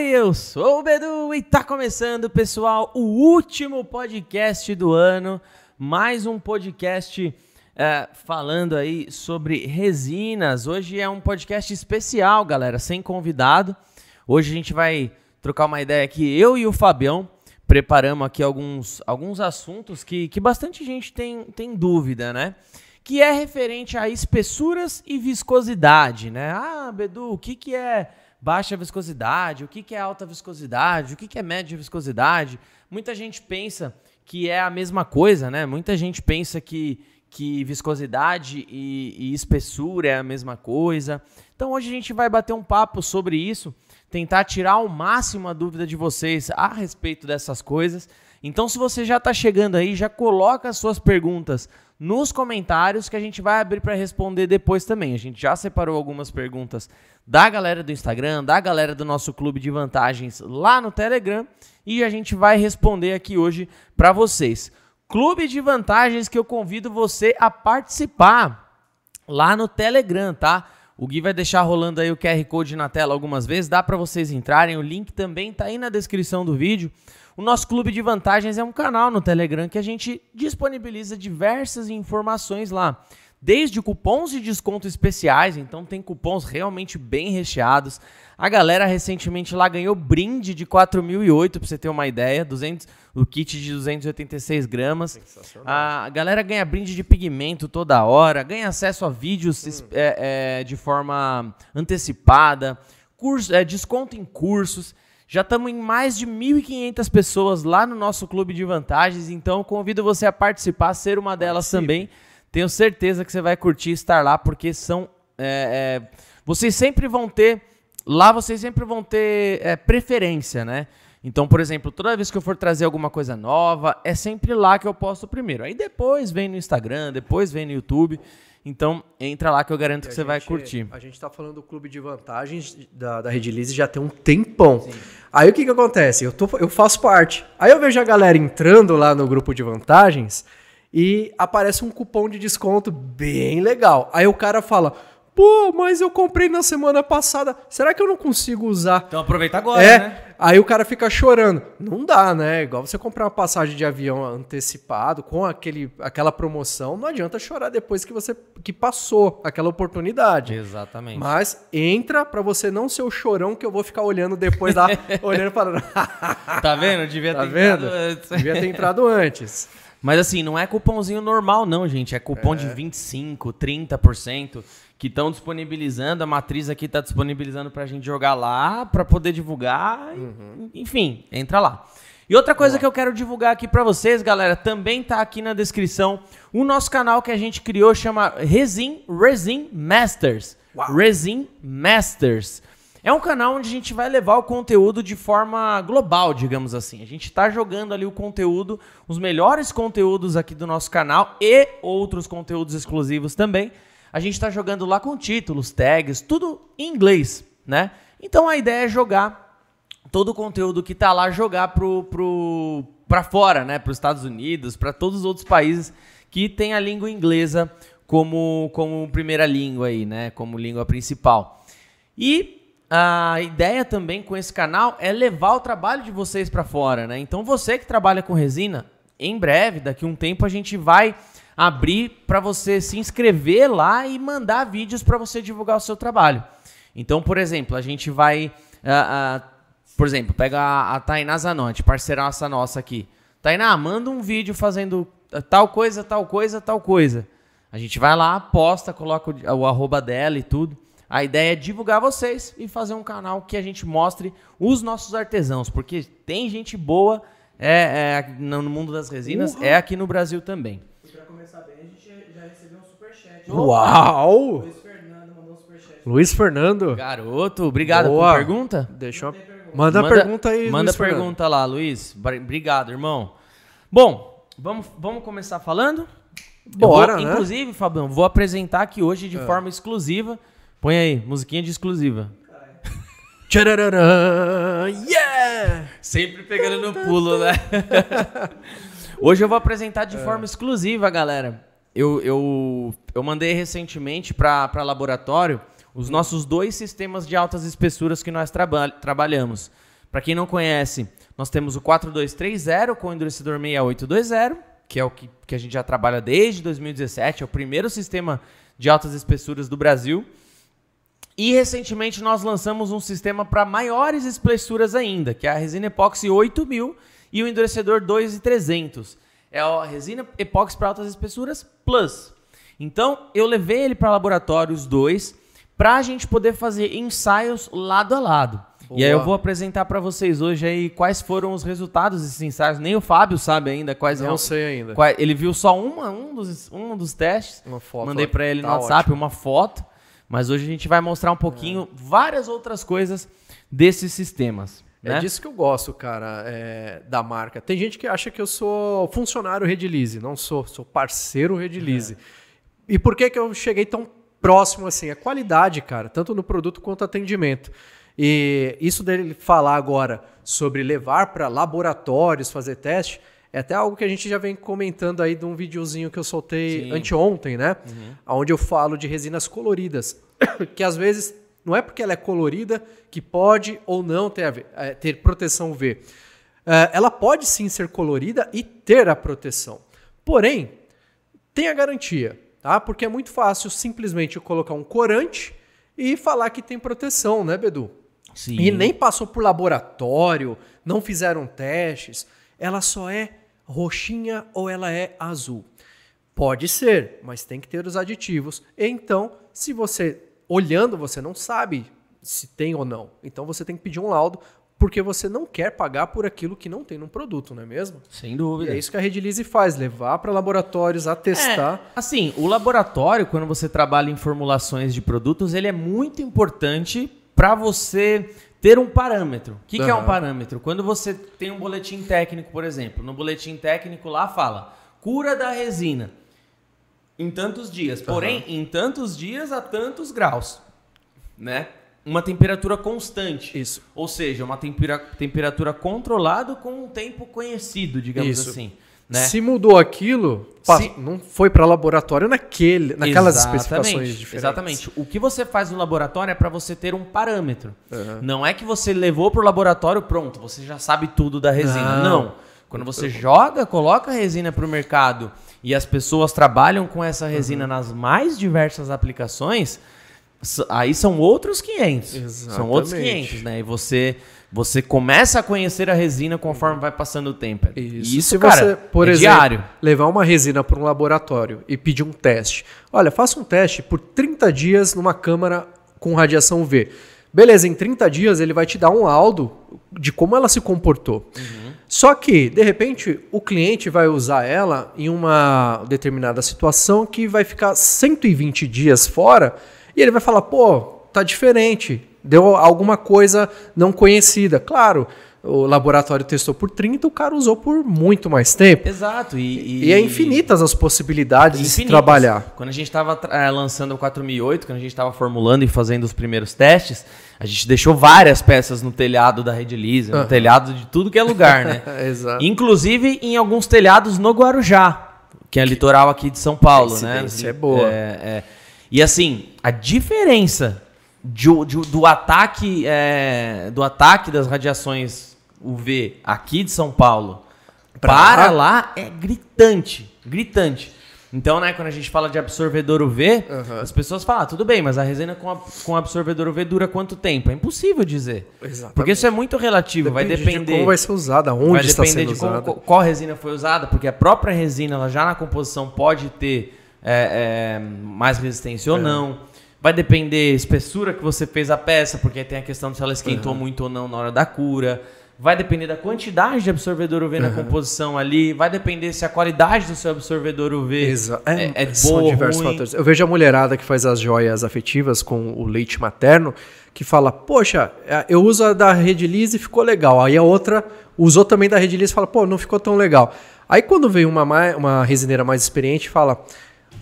Oi, eu sou o Bedu e tá começando, pessoal, o último podcast do ano. Mais um podcast é, falando aí sobre resinas. Hoje é um podcast especial, galera, sem convidado. Hoje a gente vai trocar uma ideia aqui, eu e o Fabião preparamos aqui alguns, alguns assuntos que, que bastante gente tem, tem dúvida, né? Que é referente a espessuras e viscosidade, né? Ah, Bedu, o que, que é baixa viscosidade? O que, que é alta viscosidade? O que, que é média viscosidade? Muita gente pensa que é a mesma coisa, né? Muita gente pensa que, que viscosidade e, e espessura é a mesma coisa. Então hoje a gente vai bater um papo sobre isso tentar tirar ao máximo a dúvida de vocês a respeito dessas coisas. Então, se você já está chegando aí, já coloca as suas perguntas nos comentários que a gente vai abrir para responder depois também. A gente já separou algumas perguntas da galera do Instagram, da galera do nosso clube de vantagens lá no Telegram e a gente vai responder aqui hoje para vocês. Clube de vantagens que eu convido você a participar lá no Telegram, tá? O Gui vai deixar rolando aí o QR Code na tela algumas vezes, dá para vocês entrarem, o link também tá aí na descrição do vídeo. O nosso clube de vantagens é um canal no Telegram que a gente disponibiliza diversas informações lá desde cupons de desconto especiais, então tem cupons realmente bem recheados. A galera recentemente lá ganhou brinde de 4.008, para você ter uma ideia, 200, o kit de 286 gramas. A galera ganha brinde de pigmento toda hora, ganha acesso a vídeos hum. é, é, de forma antecipada, curso, é, desconto em cursos. Já estamos em mais de 1.500 pessoas lá no nosso clube de vantagens, então convido você a participar, ser uma delas Participe. também. Tenho certeza que você vai curtir estar lá, porque são. É, é, vocês sempre vão ter. Lá vocês sempre vão ter é, preferência, né? Então, por exemplo, toda vez que eu for trazer alguma coisa nova, é sempre lá que eu posto primeiro. Aí depois vem no Instagram, depois vem no YouTube. Então, entra lá que eu garanto que você gente, vai curtir. A gente está falando do clube de vantagens da, da Redilize já tem um tempão. Sim. Aí o que, que acontece? Eu, tô, eu faço parte. Aí eu vejo a galera entrando lá no grupo de vantagens e aparece um cupom de desconto bem legal. Aí o cara fala: Pô, mas eu comprei na semana passada. Será que eu não consigo usar? Então aproveita agora, é, né? Aí o cara fica chorando. Não dá, né? Igual você comprar uma passagem de avião antecipado com aquele, aquela promoção, não adianta chorar depois que você que passou aquela oportunidade. Exatamente. Mas entra para você não ser o chorão que eu vou ficar olhando depois lá, olhando falando. tá vendo? Devia tá ter vendo? entrado antes. Devia ter entrado antes. Mas assim, não é cupomzinho normal, não, gente. É cupom é. de 25%, 30% que estão disponibilizando. A matriz aqui está disponibilizando para a gente jogar lá, para poder divulgar. Uhum. Enfim, entra lá. E outra coisa que eu quero divulgar aqui para vocês, galera, também tá aqui na descrição. O nosso canal que a gente criou chama Resin Resin Masters. Uau. Resin Masters. É um canal onde a gente vai levar o conteúdo de forma global, digamos assim. A gente está jogando ali o conteúdo, os melhores conteúdos aqui do nosso canal e outros conteúdos exclusivos também. A gente está jogando lá com títulos, tags, tudo em inglês, né? Então a ideia é jogar todo o conteúdo que está lá, jogar pro, pro, fora, né? Para os Estados Unidos, para todos os outros países que têm a língua inglesa como, como primeira língua aí, né? Como língua principal. E a ideia também com esse canal é levar o trabalho de vocês para fora, né? Então você que trabalha com resina, em breve, daqui a um tempo a gente vai abrir para você se inscrever lá e mandar vídeos para você divulgar o seu trabalho. Então, por exemplo, a gente vai, uh, uh, por exemplo, pega a, a Tainá Zanotti, parceiraça nossa aqui. Tainá, manda um vídeo fazendo tal coisa, tal coisa, tal coisa. A gente vai lá, posta, coloca o, o arroba dela e tudo. A ideia é divulgar vocês e fazer um canal que a gente mostre os nossos artesãos, porque tem gente boa é, é no mundo das resinas, uhum. é aqui no Brasil também. Começar bem, a gente já recebeu um superchat. Uau! Luiz Fernando mandou um superchat. Luiz Fernando? Garoto, obrigado Boa. por pergunta. Deixa eu... Manda, manda a pergunta aí, Manda a pergunta lá, Luiz. Obrigado, irmão. Bom, vamos, vamos começar falando? Bora, vou, né? Inclusive, Fabião, vou apresentar aqui hoje de é. forma exclusiva Põe aí, musiquinha de exclusiva. Tchararã, yeah! Sempre pegando no pulo, né? Hoje eu vou apresentar de é. forma exclusiva, galera. Eu, eu, eu mandei recentemente para laboratório os nossos dois sistemas de altas espessuras que nós traba trabalhamos. Para quem não conhece, nós temos o 4230 com o endurecedor 6820, que é o que, que a gente já trabalha desde 2017, é o primeiro sistema de altas espessuras do Brasil. E recentemente nós lançamos um sistema para maiores espessuras ainda, que é a resina epóxi 8000 e o endurecedor 2300. É a resina epóxi para altas espessuras Plus. Então eu levei ele para laboratório os dois para a gente poder fazer ensaios lado a lado. E aí eu vou apresentar para vocês hoje aí quais foram os resultados desses ensaios. Nem o Fábio sabe ainda quais Não sei ainda. quais- ele viu só uma, um, dos, um dos testes. Uma foto, Mandei para ele no tá WhatsApp ótimo. uma foto. Mas hoje a gente vai mostrar um pouquinho várias outras coisas desses sistemas. É né? disso que eu gosto, cara, é, da marca. Tem gente que acha que eu sou funcionário Redilize. Não sou, sou parceiro Redilize. E por que, que eu cheguei tão próximo assim? A qualidade, cara, tanto no produto quanto atendimento. E isso dele falar agora sobre levar para laboratórios, fazer teste, é até algo que a gente já vem comentando aí de um videozinho que eu soltei Sim. anteontem, né? Onde eu falo de resinas coloridas. que às vezes não é porque ela é colorida que pode ou não ter, ver- eh, ter proteção UV. Eh, ela pode sim ser colorida e ter a proteção. Porém, tem a garantia, tá? Porque é muito fácil simplesmente eu colocar um corante e falar que tem proteção, né, Bedu? Sim. E nem passou por laboratório, não fizeram testes. Ela só é roxinha ou ela é azul. Pode ser, mas tem que ter os aditivos. Então, se você olhando, você não sabe se tem ou não. Então você tem que pedir um laudo, porque você não quer pagar por aquilo que não tem no produto, não é mesmo? Sem E dúvida. é isso que a Redilize faz, levar para laboratórios, atestar. É, assim, o laboratório, quando você trabalha em formulações de produtos, ele é muito importante para você ter um parâmetro. O que, que é um parâmetro? Quando você tem um boletim técnico, por exemplo, no boletim técnico lá fala cura da resina em tantos dias, porém em tantos dias a tantos graus, né? Uma temperatura constante. Isso. Ou seja, uma tempera- temperatura controlada com um tempo conhecido, digamos Isso. assim. Né? Se mudou aquilo, Se- não foi para laboratório naquele, naquelas Exatamente, especificações diferentes. Exatamente. O que você faz no laboratório é para você ter um parâmetro. Uhum. Não é que você levou pro laboratório, pronto, você já sabe tudo da resina. Não. Não. Quando você joga, coloca a resina pro mercado e as pessoas trabalham com essa Uhum. resina nas mais diversas aplicações, aí são outros 500. São outros Exatamente. 500, né? E você você começa a conhecer a resina conforme vai passando o tempo. Isso. E isso, Se cara, você, por é exemplo, diário. levar uma resina para um laboratório e pedir um teste. Olha, faça um teste por 30 dias numa câmara com radiação UV. Beleza, em 30 dias ele vai te dar um laudo de como ela se comportou. Só que, de repente, o cliente vai usar ela em uma determinada situação que vai ficar 120 dias fora e ele vai falar: pô, tá diferente, deu alguma coisa não conhecida. Claro, o laboratório testou por 30, o cara usou por muito mais tempo. Exato. E, E, é infinitas as possibilidades de se infinitas. trabalhar. Quando a gente estava lançando o 4008, quando a gente estava formulando e fazendo os primeiros testes, a gente deixou várias peças no telhado da Rede Lisa, no telhado de tudo que é lugar, né? Exato. Inclusive em alguns telhados no Guarujá, que é litoral aqui de São Paulo, né? Coincidência é boa. É, é. E assim, a diferença de- de- do ataque é, do ataque das radiações UV aqui de São Paulo Pra para lá? é gritante, gritante. Então, né, quando a gente fala de absorvedor UV, Aham. as pessoas falam, ah, tudo bem, mas a resina com, a- com absorvedor UV dura quanto tempo? É impossível dizer. Exatamente. Porque isso é muito relativo, vai Depende depender de como vai ser usada, onde vai está sendo de como- usada. qual, qual resina foi usada, porque a própria resina, ela já na composição pode ter é, é, mais resistência ou É. não. Vai depender espessura que você fez a peça, porque tem a questão de se ela esquentou muito ou não na hora da cura. Vai depender da quantidade de absorvedor UV na composição ali. Vai depender se a qualidade do seu absorvedor UV Exa- é, é são boa ou diversos ruim. fatores. Eu vejo a mulherada que faz as joias afetivas com o leite materno, que fala, poxa, é, eu uso a da Rede e ficou legal. Aí a outra usou também da Rede e fala, pô, não ficou tão legal. Aí quando vem uma, uma resineira mais experiente, fala,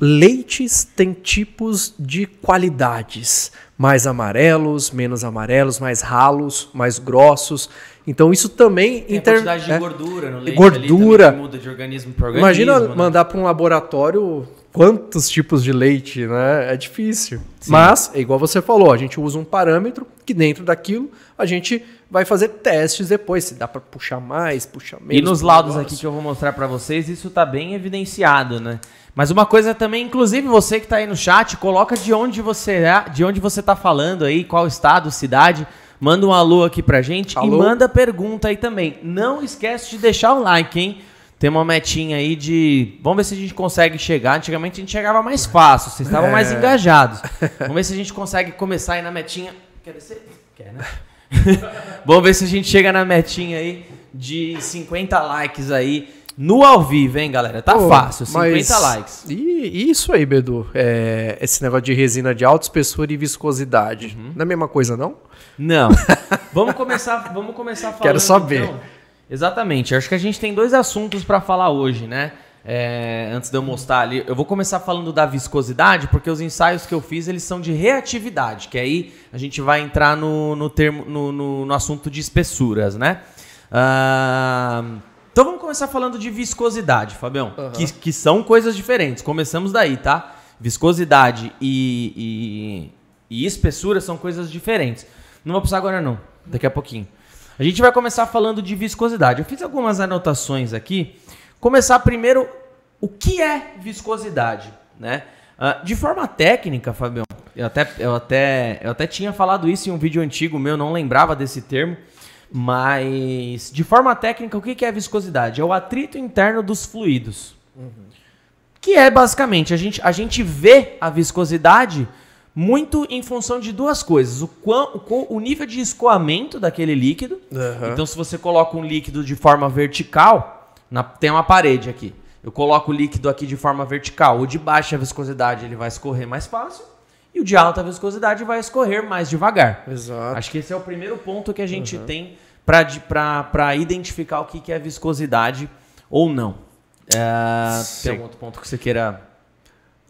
leites têm tipos de qualidades. Mais amarelos, menos amarelos, mais ralos, mais grossos. Então isso também... Tem a inter- quantidade de é. gordura no leite Gordura. muda de organismo para organismo. Imagina né? mandar para um laboratório quantos tipos de leite, né? É difícil. Mas, é igual você falou, a gente usa um parâmetro que dentro daquilo a gente vai fazer testes depois, se dá para puxar mais, puxar menos. E nos laudos negócio. aqui que eu vou mostrar pra vocês, isso tá bem evidenciado, né? Mas uma coisa também, inclusive você que tá aí no chat, coloca de onde você é, de onde você tá falando aí, qual estado, cidade. Manda um alô aqui pra gente e Alô. manda pergunta aí também. Não esquece de deixar o like, hein? Tem uma metinha aí de. Vamos ver se a gente consegue chegar. Antigamente a gente chegava mais fácil, vocês estavam É. mais engajados. Vamos ver se a gente consegue começar aí na metinha. Quer descer? Quer, né? Vamos ver se a gente chega na metinha aí de 50 likes aí no ao vivo, hein, galera? Tá Pô, fácil, 50 mas- likes. E, e isso aí, Bedu, é, esse negócio de resina de alta espessura e viscosidade. Uhum. Não é a mesma coisa, não? Não. vamos começar, vamos começar falando. Quero saber. então. Exatamente. Acho que a gente tem dois assuntos pra falar hoje, né? É, antes de eu mostrar ali, eu vou começar falando da viscosidade, porque os ensaios que eu fiz eles são de reatividade, que aí a gente vai entrar no, no termo, no, no- no assunto de espessuras, né? Ah, então vamos começar falando de viscosidade, Fabião, que, que são coisas diferentes. Começamos daí, tá? Viscosidade e, e, e espessura são coisas diferentes. Não vou precisar agora não, daqui a pouquinho. A gente vai começar falando de viscosidade. Eu fiz algumas anotações aqui. Começar primeiro, o que é viscosidade, né? Ah, de forma técnica, Fabião, eu até, eu, até, eu até tinha falado isso em um vídeo antigo meu, não lembrava desse termo, mas de forma técnica, o que é viscosidade? É o atrito interno dos fluidos. Que é basicamente, a gente, a gente vê a viscosidade muito em função de duas coisas. O, quão, o, o nível de escoamento daquele líquido. Aham. Então, se você coloca um líquido de forma vertical, na- tem uma parede aqui. Eu coloco o líquido aqui de forma vertical. O de baixa viscosidade ele vai escorrer mais fácil. E o de alta viscosidade vai escorrer mais devagar. Exato. Acho que esse é o primeiro ponto que a gente tem para identificar o que, que é viscosidade ou não. É, tem algum outro ponto que você queira.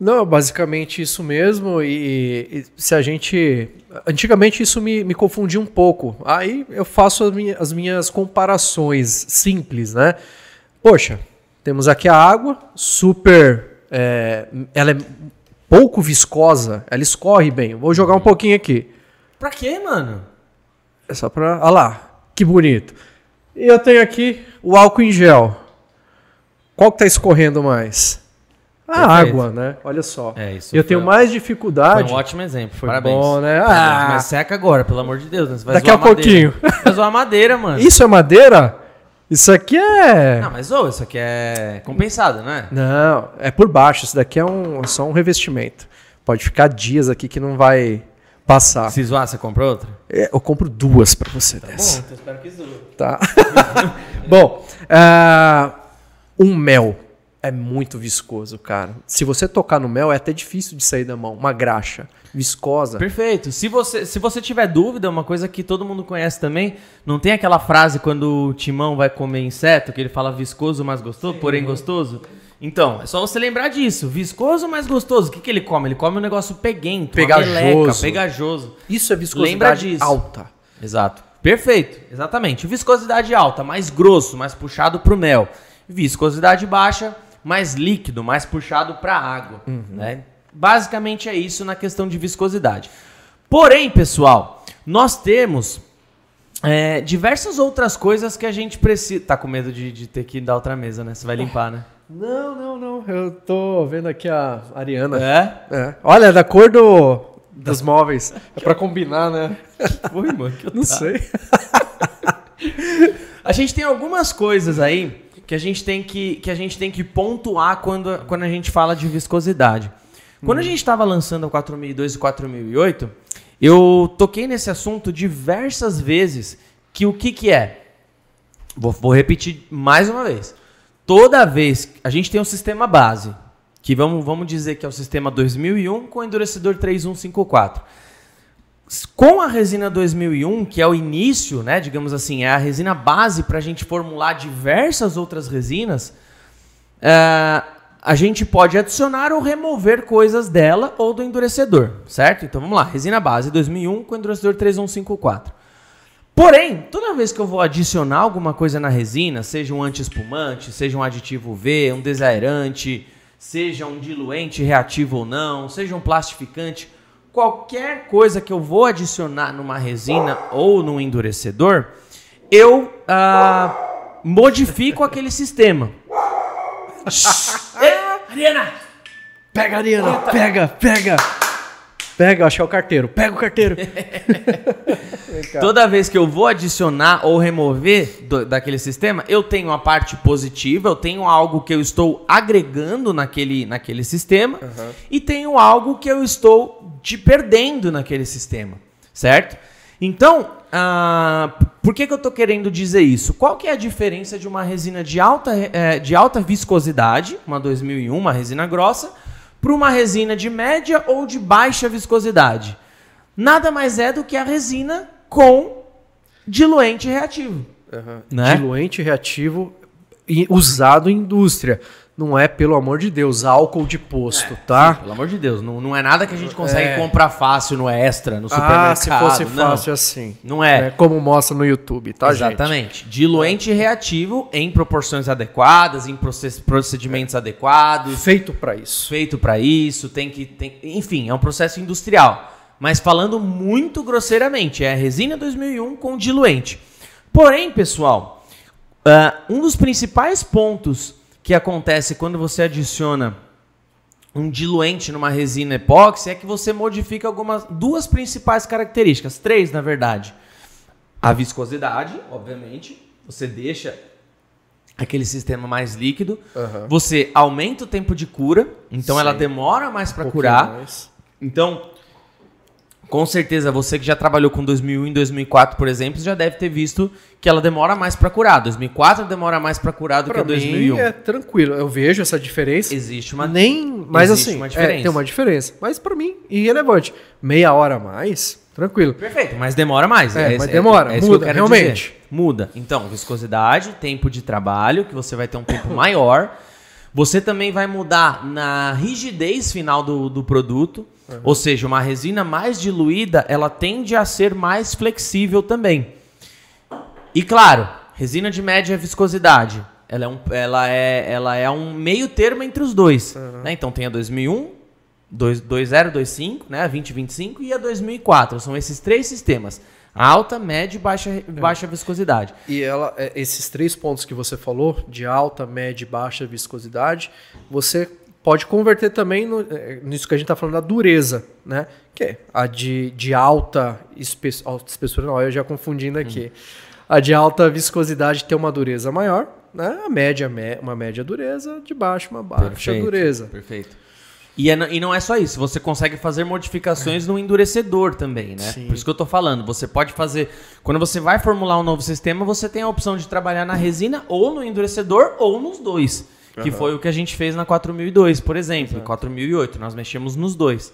Não, basicamente isso mesmo. E, e se a gente. Antigamente isso me, me confundia um pouco. Aí eu faço as minhas, as minhas comparações simples, né? Poxa, temos aqui a água, super. é, ela é pouco viscosa, ela escorre bem. Vou jogar um pouquinho aqui. Pra quê, mano? É só pra. Olha lá, que bonito. E eu tenho aqui o álcool em gel. Qual que tá escorrendo mais? A Perfeito. água, né? Olha só. É, isso eu foi- tenho mais Foi dificuldade. um ótimo exemplo. Foi Parabéns. bom, né? Ah. Mas seca agora, pelo amor de Deus. né? Daqui zoar a pouquinho. Vai zoar madeira, mano. Isso é madeira? Isso aqui é. Não, mas ô, isso aqui é compensado, não é? Não, é por baixo. Isso daqui é um, só um revestimento. Pode ficar dias aqui que não vai passar. Se zoar, você compra outra? É, eu compro duas pra você dessa. então espero que zoe. Tá. Bom, ah, um mel é muito viscoso, cara. Se você tocar no mel, é até difícil de sair da mão. Uma graxa viscosa. Perfeito. Se você, se você tiver dúvida, uma coisa que todo mundo conhece também, não tem aquela frase quando o timão vai comer inseto, que ele fala viscoso, mas gostoso, porém gostoso? Então, é só você lembrar disso. Viscoso, mas gostoso. O que, que ele come? Ele come um negócio peguento, Pegajoso. meleca, pegajoso. Isso é viscosidade Lembra disso. alta. Exato. Perfeito. Exatamente. Viscosidade alta, mais grosso, mais puxado pro mel. Viscosidade baixa, mais líquido, mais puxado para água. né? Basicamente é isso na questão de viscosidade. Porém, pessoal, nós temos é, diversas outras coisas que a gente precisa. Tá com medo de, de ter que dar outra mesa, né? Você vai limpar, né? Não, não, não. Eu tô vendo aqui a Ariana. É? É. Olha, da cor do, dos móveis. É pra combinar, né? Foi, mano. que Não sei. A gente tem algumas coisas aí que a gente tem que, que, a gente tem que pontuar quando, quando a gente fala de viscosidade. Quando a gente estava lançando a 4002 e 4008, eu toquei nesse assunto diversas vezes que o que, que é? Vou, vou repetir mais uma vez. Toda vez a gente tem um sistema base, que vamos, vamos dizer que é o sistema 2001 com endurecedor 3154. Com a resina 2001, que é o início, né, digamos assim, é a resina base para a gente formular diversas outras resinas, é, a gente pode adicionar ou remover coisas dela ou do endurecedor, certo? Então vamos lá, resina base 2001 com endurecedor 3154. Porém, toda vez que eu vou adicionar alguma coisa na resina, seja um anti-espumante, seja um aditivo V, um desaerante, seja um diluente reativo ou não, seja um plastificante, qualquer coisa que eu vou adicionar numa resina ou num endurecedor, eu ah, modifico aquele sistema. Ei, Ariana! Pega, Ariana, pega, pega. Pega, acho que é o carteiro. Pega o carteiro. Toda vez que eu vou adicionar ou remover do- daquele sistema, eu tenho a parte positiva, eu tenho algo que eu estou agregando naquele, naquele sistema e tenho algo que eu estou te perdendo naquele sistema, certo? Então, ah, por que, que eu estou querendo dizer isso? Qual que é a diferença de uma resina de alta, eh, de alta viscosidade, uma 2001, uma resina grossa, para uma resina de média ou de baixa viscosidade? nada mais é do que a resina com diluente reativo. Né? Diluente reativo e- usado em indústria. Não é, pelo amor de Deus, álcool de posto, tá? Pelo amor de Deus, não, não é nada que a gente consegue É. comprar fácil no extra, no supermercado. Ah, se fosse não. fácil assim. Não é. Né? Como mostra no YouTube, tá, gente? Exatamente. Diluente reativo em proporções adequadas, em procedimentos adequados, Feito pra isso. feito para isso, tem que tem, enfim, é um processo industrial. Mas falando muito grosseiramente, é a resina 2001 com diluente. Porém, pessoal, ah, um dos principais pontos que acontece quando você adiciona um diluente numa resina epóxi é que você modifica algumas duas principais características, três na verdade. A viscosidade, obviamente, você deixa aquele sistema mais líquido. Aham. Você aumenta o tempo de cura, então Sim. ela demora mais para Um curar. mais. Então, com certeza, você que já trabalhou com 2001 e 2004, por exemplo, já deve ter visto que ela demora mais para curar. 2004 demora mais para curar do Pra que 2001. mim é tranquilo. Eu vejo essa diferença. Existe uma Nem, mas assim, uma é, tem uma diferença. Mas pra mim, irrelevante. Meia hora a mais, tranquilo. Perfeito, mas demora mais. É, esse- mas demora, isso que muda, quero realmente. dizer. Muda. Então, viscosidade, tempo de trabalho, que você vai ter um tempo maior. Você também vai mudar na rigidez final do, do produto. Ou seja, uma resina mais diluída, ela tende a ser mais flexível também. E claro, resina de média viscosidade. Ela é um, ela é, ela é um meio termo entre os dois. né? Então tem a 2001, 2- 2025, né? a 2025 e a 2004. São esses três sistemas. Alta, média e baixa, baixa viscosidade. E ela, é, esses três pontos que você falou, de alta, média e baixa viscosidade, você pode converter também no- é, nisso que a gente está falando da dureza, né? Que é a de, de alta, espe alta espessura, não, eu já confundindo aqui. A de alta viscosidade tem uma dureza maior, né? A média, uma média dureza, de baixa, uma baixa dureza. Perfeito. E, é e não é só isso, você consegue fazer modificações no endurecedor também, né? Sim. Por isso que eu tô falando, você pode fazer. Quando você vai formular um novo sistema, você tem a opção de trabalhar na resina ou no endurecedor ou nos dois. Que foi o que a gente fez na 4002, por exemplo, em 4008, nós mexemos nos dois.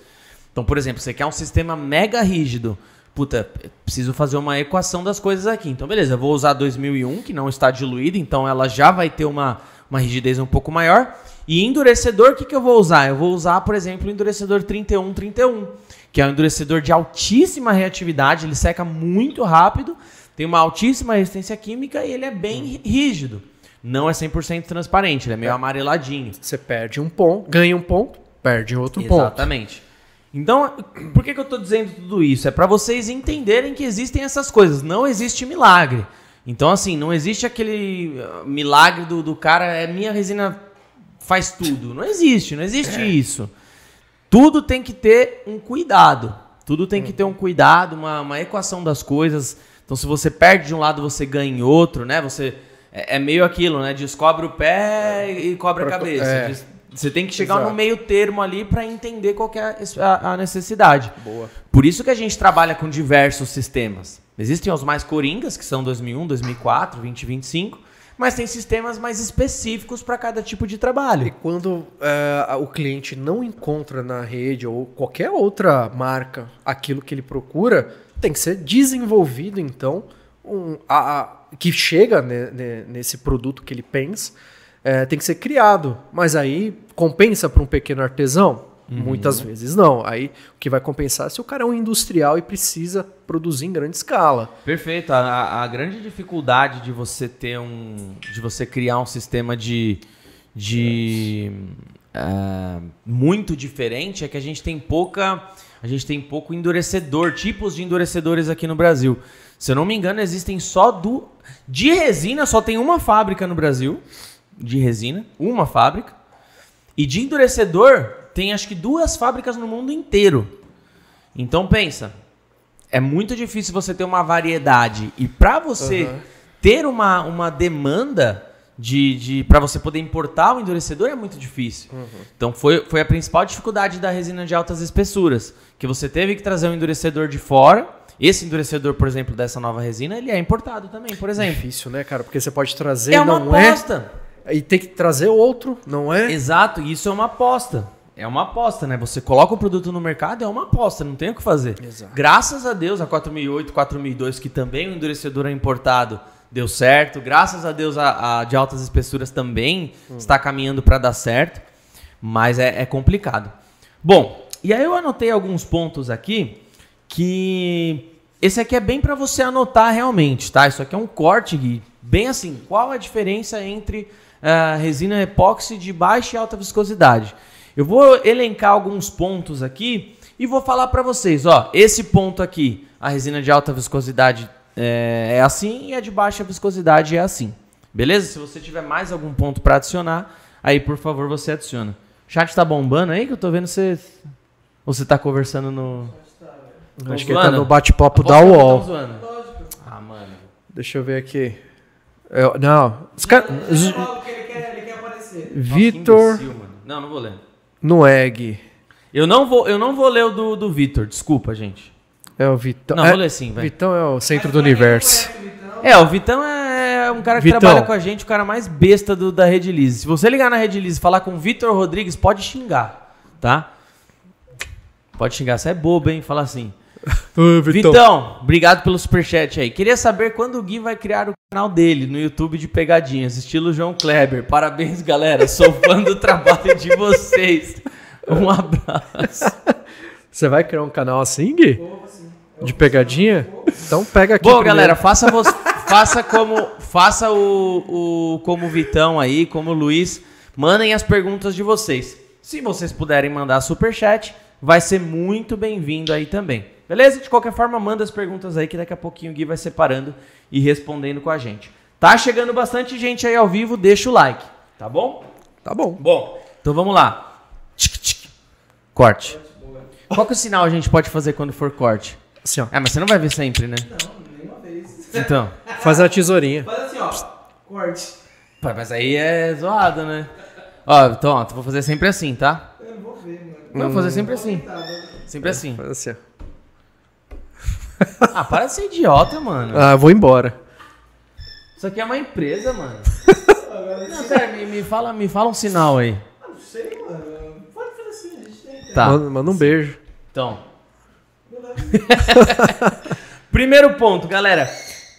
Então, por exemplo, você quer um sistema mega rígido. Puta, preciso fazer uma equação das coisas aqui. Então, beleza, eu vou usar 2001, que não está diluída, então ela já vai ter uma, uma rigidez um pouco maior. E endurecedor, o que, que eu vou usar? Eu vou usar, por exemplo, o endurecedor 3131, que é um endurecedor de altíssima reatividade, ele seca muito rápido, tem uma altíssima resistência química e ele é bem rígido. Não é 100% transparente, ele é meio amareladinho. Você perde um ponto, ganha um ponto, perde outro ponto. Exatamente. Então, por que, que eu tô dizendo tudo isso? É para vocês entenderem que existem essas coisas. Não existe milagre. Então, assim, não existe aquele uh, milagre do, do cara, é minha resina faz tudo. Não existe, não existe isso. Tudo tem que ter um cuidado. Tudo tem que ter um cuidado, uma, uma equação das coisas. Então, se você perde de um lado, você ganha em outro, né? Você é, é meio aquilo, né? Descobre o pé e cobre a cabeça. é. Você tem que chegar Exato. no meio termo ali para entender qual é a, a necessidade. Boa. Por isso que a gente trabalha com diversos sistemas. Existem os mais coringas, que são 2001, 2004, 2025, mas tem sistemas mais específicos para cada tipo de E trabalho. quando é, o cliente não encontra na rede ou qualquer outra marca aquilo que ele procura, tem que ser desenvolvido, então, um, a- a- que chega ne- ne- nesse produto que ele pensa, é, tem que ser criado. Mas aí compensa para um pequeno artesão? Muitas vezes não. Aí o que vai compensar é se o cara é um industrial e precisa produzir em grande escala. Perfeito. A, a- grande dificuldade de você ter um. de você criar um sistema de. de ah, muito diferente é que a gente tem pouca. A gente tem pouco endurecedor, tipos de endurecedores aqui no Brasil. Se eu não me engano, existem só do. De resina, só tem uma fábrica no Brasil. De resina, uma fábrica. E de endurecedor, tem acho que duas fábricas no mundo inteiro. Então pensa, é muito difícil você ter uma variedade. E para você Uhum. ter uma, uma demanda de, de para você poder importar o endurecedor é muito difícil. Então foi, foi a principal dificuldade da resina de altas espessuras, que você teve que trazer um endurecedor de fora. Esse endurecedor, por exemplo, dessa nova resina, ele é importado também, por exemplo. Difícil, né, cara? Porque você pode trazer, É uma não é. aposta. E tem que trazer outro, não é? Exato, isso é uma aposta. É uma aposta, né? Você coloca o produto no mercado, é uma aposta, não tem o que fazer. Exato. Graças a Deus, a 4008, 4002, que também o endurecedor é importado, deu certo. Graças a Deus, a, a de altas espessuras também está caminhando para dar certo. Mas é, é complicado. Bom, e aí eu anotei alguns pontos aqui que esse aqui é bem para você anotar realmente, tá? Isso aqui é um corte, Gui, bem assim. Qual a diferença entre a resina epóxi de baixa e alta viscosidade? Eu vou elencar alguns pontos aqui e vou falar para vocês, ó, esse ponto aqui, a resina de alta viscosidade é, é assim e a de baixa viscosidade é assim. Beleza? Se você tiver mais algum ponto para adicionar, aí por favor você adiciona. O chat tá bombando aí que eu tô vendo você ou você tá conversando no Tão Acho que ele tá no bate-papo Aposto da UOL. zoando. Ah, mano. Deixa eu ver aqui. Eu- não, os caras. Ele ele quer, aparecer. Nossa, que Vitor imbecil, mano. Não, não vou ler. Noeg. Eu não vou, eu não vou ler o do, do Vitor, desculpa, gente. É o Vitão. Não, é, vou ler sim, vai. Vitão é o centro do universo. É, o Vitão é um cara que Vitão. trabalha com a gente, o cara mais besta do, da Rede Lise. Se você ligar na Rede Lise e falar com o Vitor Rodrigues, pode xingar, tá? Pode xingar, você é bobo, hein? Fala assim. Ô, Vitão. obrigado pelo superchat aí. Queria saber quando o Gui vai criar o canal dele no YouTube de pegadinhas, estilo João Kleber. Parabéns, galera. Sou fã do trabalho de vocês. Um abraço. Você vai criar um canal assim, Gui? De pegadinha? Então pega aqui. Bom, primeiro. galera, faça, vo- faça como faça o, o como o Vitão aí, como o Luiz, mandem as perguntas de vocês. Se vocês puderem mandar superchat, vai ser muito bem-vindo aí também. Beleza? De qualquer forma, manda as perguntas aí que daqui a pouquinho o Gui vai separando e respondendo com a gente. Tá chegando bastante gente aí ao vivo, deixa o like, tá bom? Tá bom. Bom, então vamos lá. Tic, tic. Corte. Qual que é o sinal a gente pode fazer quando for corte? Assim, ó. É, mas você não vai ver sempre, né? Não, nenhuma vez. Então. Faz a tesourinha. Faz assim, ó. Corte. Pô, mas aí é zoado, né? Ó, então, ó, vou fazer sempre assim, tá? Eu não vou ver, mano. Não, vou fazer sempre assim. Tá, Sempre assim. Faz assim, ó. Ah, para de ser idiota, mano. Ah, vou embora. Isso aqui é uma empresa, mano. Não, sério, me, me fala, me fala um sinal aí. Ah, não sei, mano. Pode fazer assim, a gente tem. Tá. Manda, manda um beijo. Então. Primeiro ponto, galera.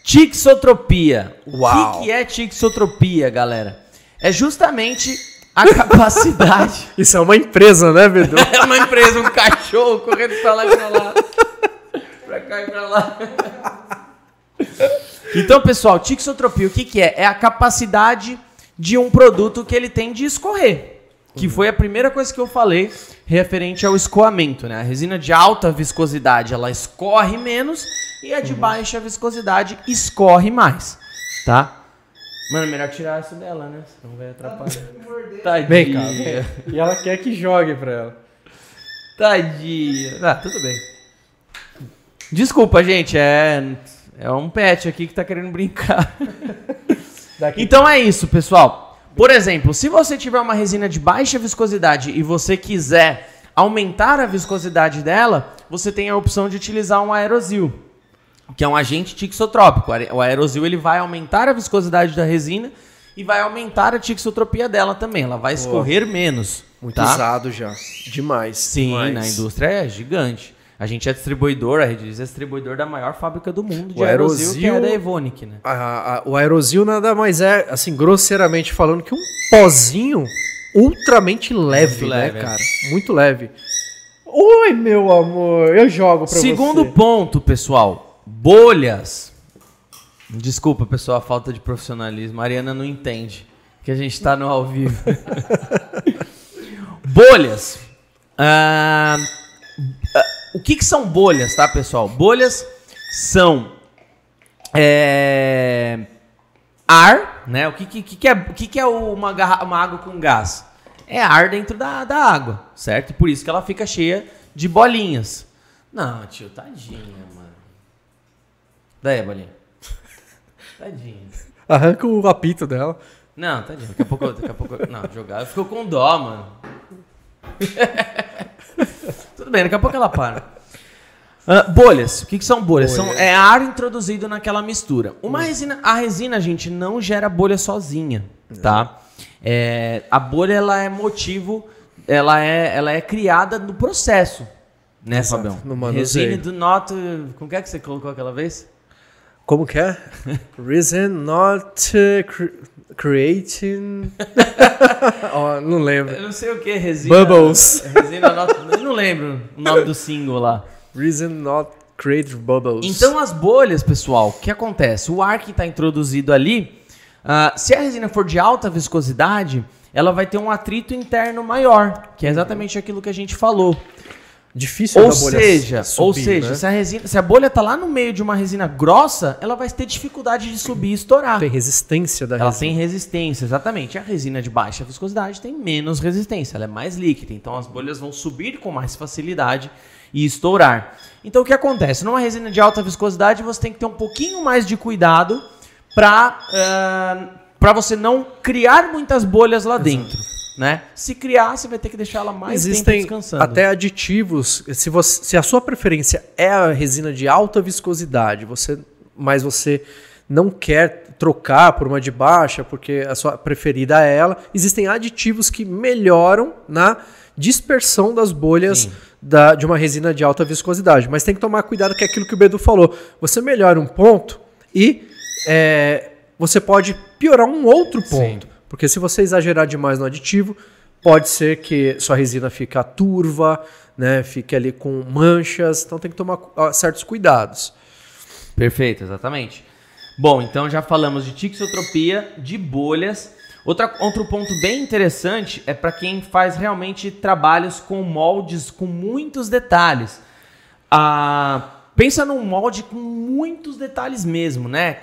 Tixotropia. Uau. O que, que é tixotropia, galera? É justamente a capacidade. Isso é uma empresa, né, Bedu? É uma empresa, um cachorro correndo pra lá e pra lá. Pra cá e pra lá. Então, pessoal, tixotropia, o que, que é? É a capacidade de um produto que ele tem de escorrer. Que foi a primeira coisa que eu falei referente ao escoamento, né? A resina de alta viscosidade, ela escorre menos e a de baixa viscosidade escorre mais, tá? Mano, melhor tirar isso dela, né? Senão vai atrapalhar. Tadinha. Vem cá, vem. E ela quer que jogue pra ela. Tadinha. Ah, tudo bem. Desculpa, gente. É, é um pet aqui que tá querendo brincar. Então é isso, pessoal. Por exemplo, se você tiver uma resina de baixa viscosidade e você quiser aumentar a viscosidade dela, você tem a opção de utilizar um aerosil, que é um agente tixotrópico. O aerosil ele vai aumentar a viscosidade da resina e vai aumentar a tixotropia dela também. Ela vai escorrer menos. Muito tá? usado já. Demais. Sim, demais. na indústria é gigante. A gente é distribuidor, a Redis é distribuidor da maior fábrica do mundo de O aerosil, que é da Evonik, né? A- a- o aerosil nada mais é, assim, grosseiramente falando, que um pozinho ultramente leve, Muito né, leve, é. cara? Muito leve. Oi, meu amor, eu jogo pra Segundo você. ponto, pessoal, bolhas. Desculpa, pessoal, a falta de profissionalismo. A Ariana não entende que a gente tá no ao vivo. Bolhas. Ah, ah, o que, que são bolhas, tá, pessoal? Bolhas são é, ar, né? O que, que, que, é, o que, que é uma, garra- uma água com gás? É ar dentro da, da água, certo? Por isso que ela fica cheia de bolinhas. Não, tio, tadinha, mano. Daí, bolinha. Tadinha. Arranca o apito dela. Não, tadinha. Daqui a pouco, daqui a pouco. Não, jogar. Ficou com dó, mano. Tudo bem, daqui a pouco ela para. Ah, bolhas. O que, que são bolhas? São, Bolhas. é ar introduzido naquela mistura. Uma resina, a resina, gente, não gera bolha sozinha, tá? É, a bolha ela é motivo, ela é, ela é criada no processo, né, Exato, Fabião? no manuseio. Resina do not. Como é que você colocou aquela vez? Como que é? Reason not uh, cre- creating. Ó, não lembro. Eu não sei o que, resina. Bubbles. Resina not, eu não lembro o nome do single lá. Reason not create bubbles. Então as bolhas, pessoal, o que acontece? O ar que está introduzido ali, ah, se a resina for de alta viscosidade, ela vai ter um atrito interno maior, que é exatamente aquilo que a gente falou. Difícil Ou da bolha seja, subir, ou seja, né? se, a resina, se a bolha está lá no meio de uma resina grossa, ela vai ter dificuldade de subir e estourar. tem resistência da Ela resina. tem resistência, exatamente. A resina de baixa viscosidade tem menos resistência, ela é mais líquida, então as bolhas vão subir com mais facilidade e estourar. Então o que acontece? Numa resina de alta viscosidade você tem que ter um pouquinho mais de cuidado para para você não criar muitas bolhas lá dentro, né? Se criar, você vai ter que deixar ela mais tempo Existem descansando. até aditivos. Se, você, se a sua preferência é a resina de alta viscosidade, você, mas você não quer trocar por uma de baixa, porque a sua preferida é ela, existem aditivos que melhoram na dispersão das bolhas Sim. da- de uma resina de alta viscosidade. Mas tem que tomar cuidado que é aquilo que o Bedu falou. Você melhora um ponto e é, você pode piorar um outro ponto. Porque se você exagerar demais no aditivo, pode ser que sua resina fique turva, né, fique ali com manchas. Então tem que tomar ah, certos cuidados. Perfeito, exatamente. Bom, então já falamos de tixotropia, de bolhas. Outra, outro ponto bem interessante é para quem faz realmente trabalhos com moldes com muitos detalhes. Ah, pensa num molde com muitos detalhes mesmo, né?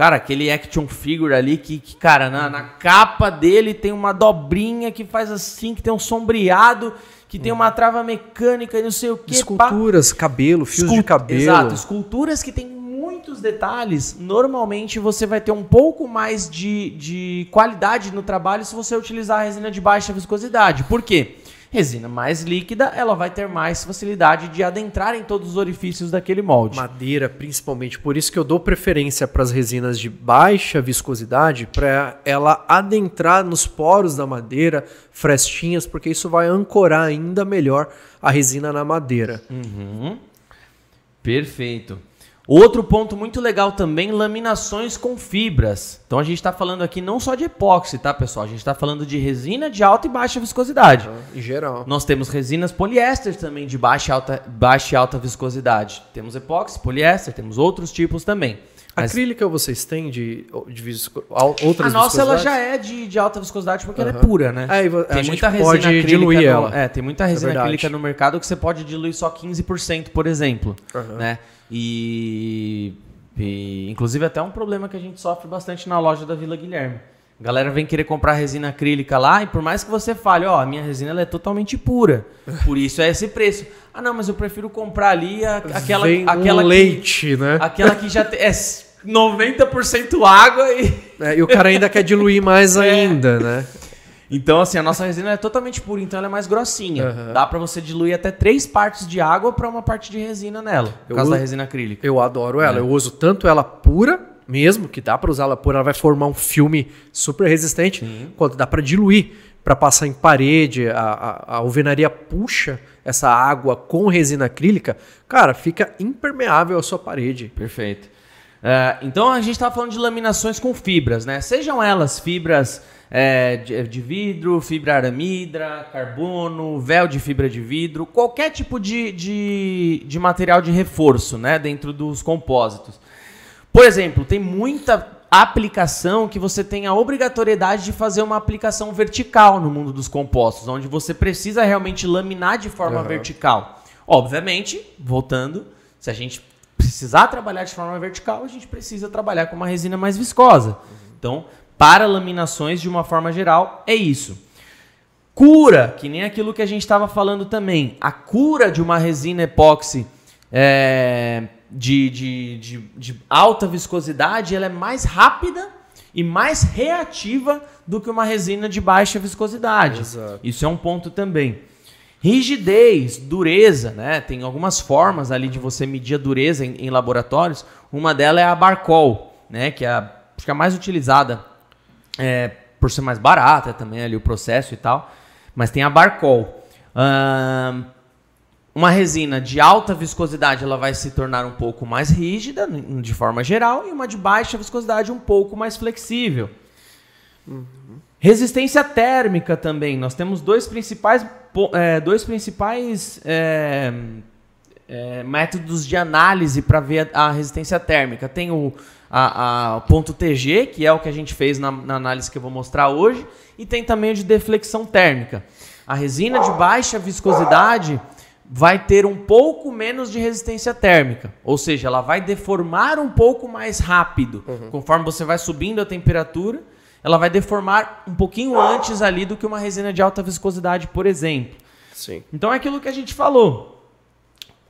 Cara, aquele action figure ali que, que, cara, na, na capa dele tem uma dobrinha que faz assim, que tem um sombreado, que tem uma trava mecânica e não sei o que. Esculturas, cabelo, fios de Escul- cabelo. Exato, esculturas que têm muitos detalhes, normalmente você vai ter um pouco mais de, de qualidade no trabalho se você utilizar a resina de baixa viscosidade. Por quê? Resina mais líquida, ela vai ter mais facilidade de adentrar em todos os orifícios daquele molde. Madeira, principalmente. Por isso que eu dou preferência para as resinas de baixa viscosidade, para ela adentrar nos poros da madeira, frestinhas, porque isso vai ancorar ainda melhor a resina na madeira. Uhum. Perfeito. Outro ponto muito legal também, laminações com fibras. Então a gente está falando aqui não só de epóxi, tá, pessoal? A gente está falando de resina de alta e baixa viscosidade. Em geral. Nós temos resinas poliéster também de baixa e alta, baixa e alta viscosidade. Temos epóxi, poliéster, temos outros tipos também. Mas Acrílica vocês têm de, de visco, outras a nossa ela já é de, de alta viscosidade porque ela é pura, né? É, a tem gente muita resina pode acrílica diluir no, ela. É, tem muita resina verdade. acrílica no mercado que você pode diluir só 15%, por exemplo, Aham. né? E, e inclusive até um problema que a gente sofre bastante na loja da Vila Guilherme. A galera vem querer comprar resina acrílica lá e por mais que você fale, ó, a minha resina ela é totalmente pura, por isso é esse preço. Ah, não, mas eu prefiro comprar ali a- aquela, Vem aquela um que- leite, né? aquela que já tem, é 90% água e É, e o cara ainda quer diluir mais É. ainda, né? Então, assim, a nossa resina é totalmente pura, então ela é mais grossinha. Aham. Dá pra você diluir até três partes de água pra uma parte de resina nela, por Eu causa uso- da resina acrílica. Eu adoro ela. É. Eu uso tanto ela pura, mesmo, que dá pra usar ela pura, ela vai formar um filme super resistente, quanto dá pra diluir, pra passar em parede, a, a, a alvenaria puxa essa água com resina acrílica, cara, fica impermeável a sua parede. Perfeito. É, então a gente estava falando de laminações com fibras, né? Sejam elas fibras é, de, de vidro, fibra aramidra, carbono, véu de fibra de vidro, qualquer tipo de, de, de material de reforço, né? Dentro dos compósitos. Por exemplo, tem muita. aplicação que você tem a obrigatoriedade de fazer uma aplicação vertical no mundo dos compostos, onde você precisa realmente laminar de forma Aham. vertical. Obviamente, voltando, se a gente precisar trabalhar de forma vertical, a gente precisa trabalhar com uma resina mais viscosa. Então, para laminações, de uma forma geral, é isso. Cura, que nem aquilo que a gente estava falando também. A cura de uma resina epóxi é, de, de, de, de alta viscosidade, ela é mais rápida e mais reativa do que uma resina de baixa viscosidade. Exato. Isso é um ponto também. Rigidez, dureza, né? Tem algumas formas ali de você medir a dureza em, em laboratórios. Uma delas é a Barcol, né? Que é a, acho que é a mais utilizada é, por ser mais barata também ali o processo e tal. Mas tem a Barcol. Uma resina de alta viscosidade ela vai se tornar um pouco mais rígida de forma geral e uma de baixa viscosidade um pouco mais flexível. Resistência térmica também. Nós temos dois principais, é, dois principais é, é, métodos de análise para ver a, a resistência térmica. Tem o, a, a- ponto TG, que é o que a gente fez na, na análise que eu vou mostrar hoje, e tem também o de deflexão térmica. A resina de baixa viscosidade vai ter um pouco menos de resistência térmica, ou seja, ela vai deformar um pouco mais rápido. Conforme você vai subindo a temperatura, ela vai deformar um pouquinho antes ali do que uma resina de alta viscosidade, por exemplo. Sim. Então é aquilo que a gente falou.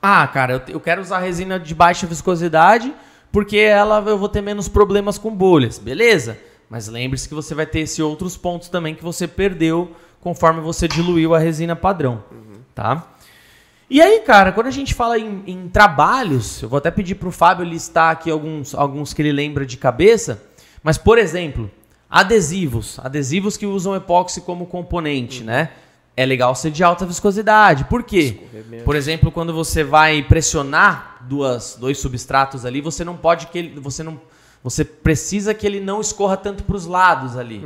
Ah, cara, eu, eu quero usar resina de baixa viscosidade porque ela eu vou ter menos problemas com bolhas. Beleza. Mas lembre-se que você vai ter esses outros pontos também que você perdeu conforme você diluiu a resina padrão. Tá? E aí, cara, quando a gente fala em, em trabalhos, eu vou até pedir pro Fábio listar aqui alguns, alguns que ele lembra de cabeça. Mas, por exemplo, adesivos. Adesivos que usam epóxi como componente, né? É legal ser de alta viscosidade. Por quê? Por exemplo, quando você vai pressionar duas, dois substratos ali, você não pode que ele, você não, você precisa que ele não escorra tanto para os lados ali.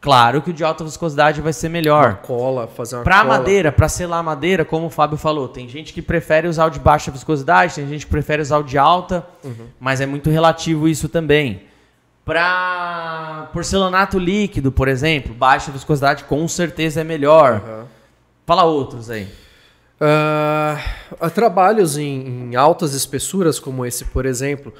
Claro que o de alta viscosidade vai ser melhor. Cola, fazer uma Para cola. madeira, para selar madeira, como o Fábio falou, tem gente que prefere usar o de baixa viscosidade, tem gente que prefere usar o de alta, mas é muito relativo isso também. Para porcelanato líquido, por exemplo, baixa viscosidade com certeza é melhor. Aham. Fala outros aí. Há trabalhos em, em altas espessuras, como esse, por exemplo,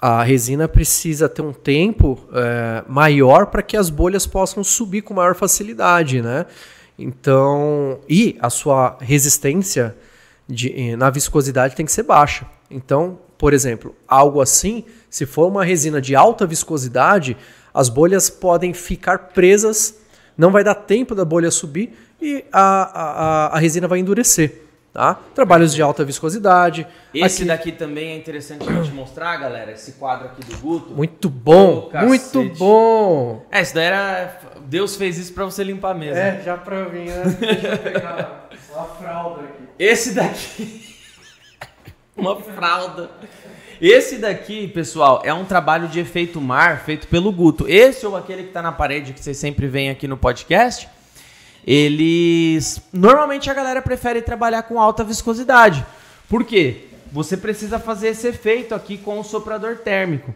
a resina precisa ter um tempo eh, maior para que as bolhas possam subir com maior facilidade, né? Então, e a sua resistência de- eh, na viscosidade tem que ser baixa. Então, por exemplo, algo assim, se for uma resina de alta viscosidade, as bolhas podem ficar presas, não vai dar tempo da bolha subir e a, a, a- resina vai endurecer. Tá? Trabalhos de alta viscosidade. Esse Aqui- daqui também é interessante a gente mostrar, galera. Esse quadro aqui do Guto. Muito bom, Ô, muito bom. É, isso daí era. Deus fez isso pra você limpar a mesa. É, já pra mim, né? Deixa eu pegar uma fralda aqui. Esse daqui. Uma fralda. Esse daqui, pessoal, é um trabalho de efeito mar feito pelo Guto. Esse ou aquele que tá na parede que vocês sempre veem aqui no podcast. Eles. Normalmente a galera prefere trabalhar com alta viscosidade. Por quê? Você precisa fazer esse efeito aqui com o soprador térmico.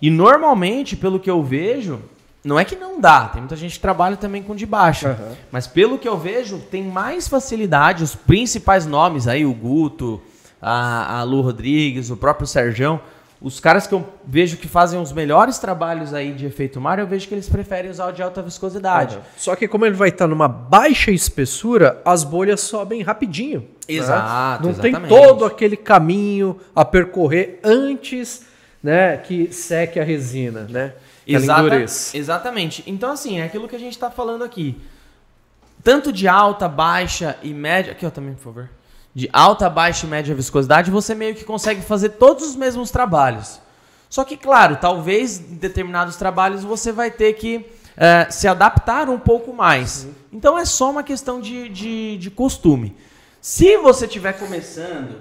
E normalmente, pelo que eu vejo, não é que não dá. Tem muita gente que trabalha também com de baixa. Aham. Mas pelo que eu vejo, tem mais facilidade. Os principais nomes aí, o Guto, a, a Lu Rodrigues, o próprio Serjão. Os caras que eu vejo que fazem os melhores trabalhos aí de efeito mar, eu vejo que eles preferem usar o de alta viscosidade. Só que como ele vai estar numa baixa espessura, as bolhas sobem rapidinho. né? Exato, Não tem exatamente. todo aquele caminho a percorrer antes né, que seque a resina, né? Exata- exatamente. Então, assim, é aquilo que a gente está falando aqui. Tanto de alta, baixa e média. Aqui, ó, também, por favor. De alta, baixa e média viscosidade, você meio que consegue fazer todos os mesmos trabalhos. Só que, claro, talvez em determinados trabalhos você vai ter que eh, se adaptar um pouco mais. Então é só uma questão de, de, de costume. Se você estiver começando.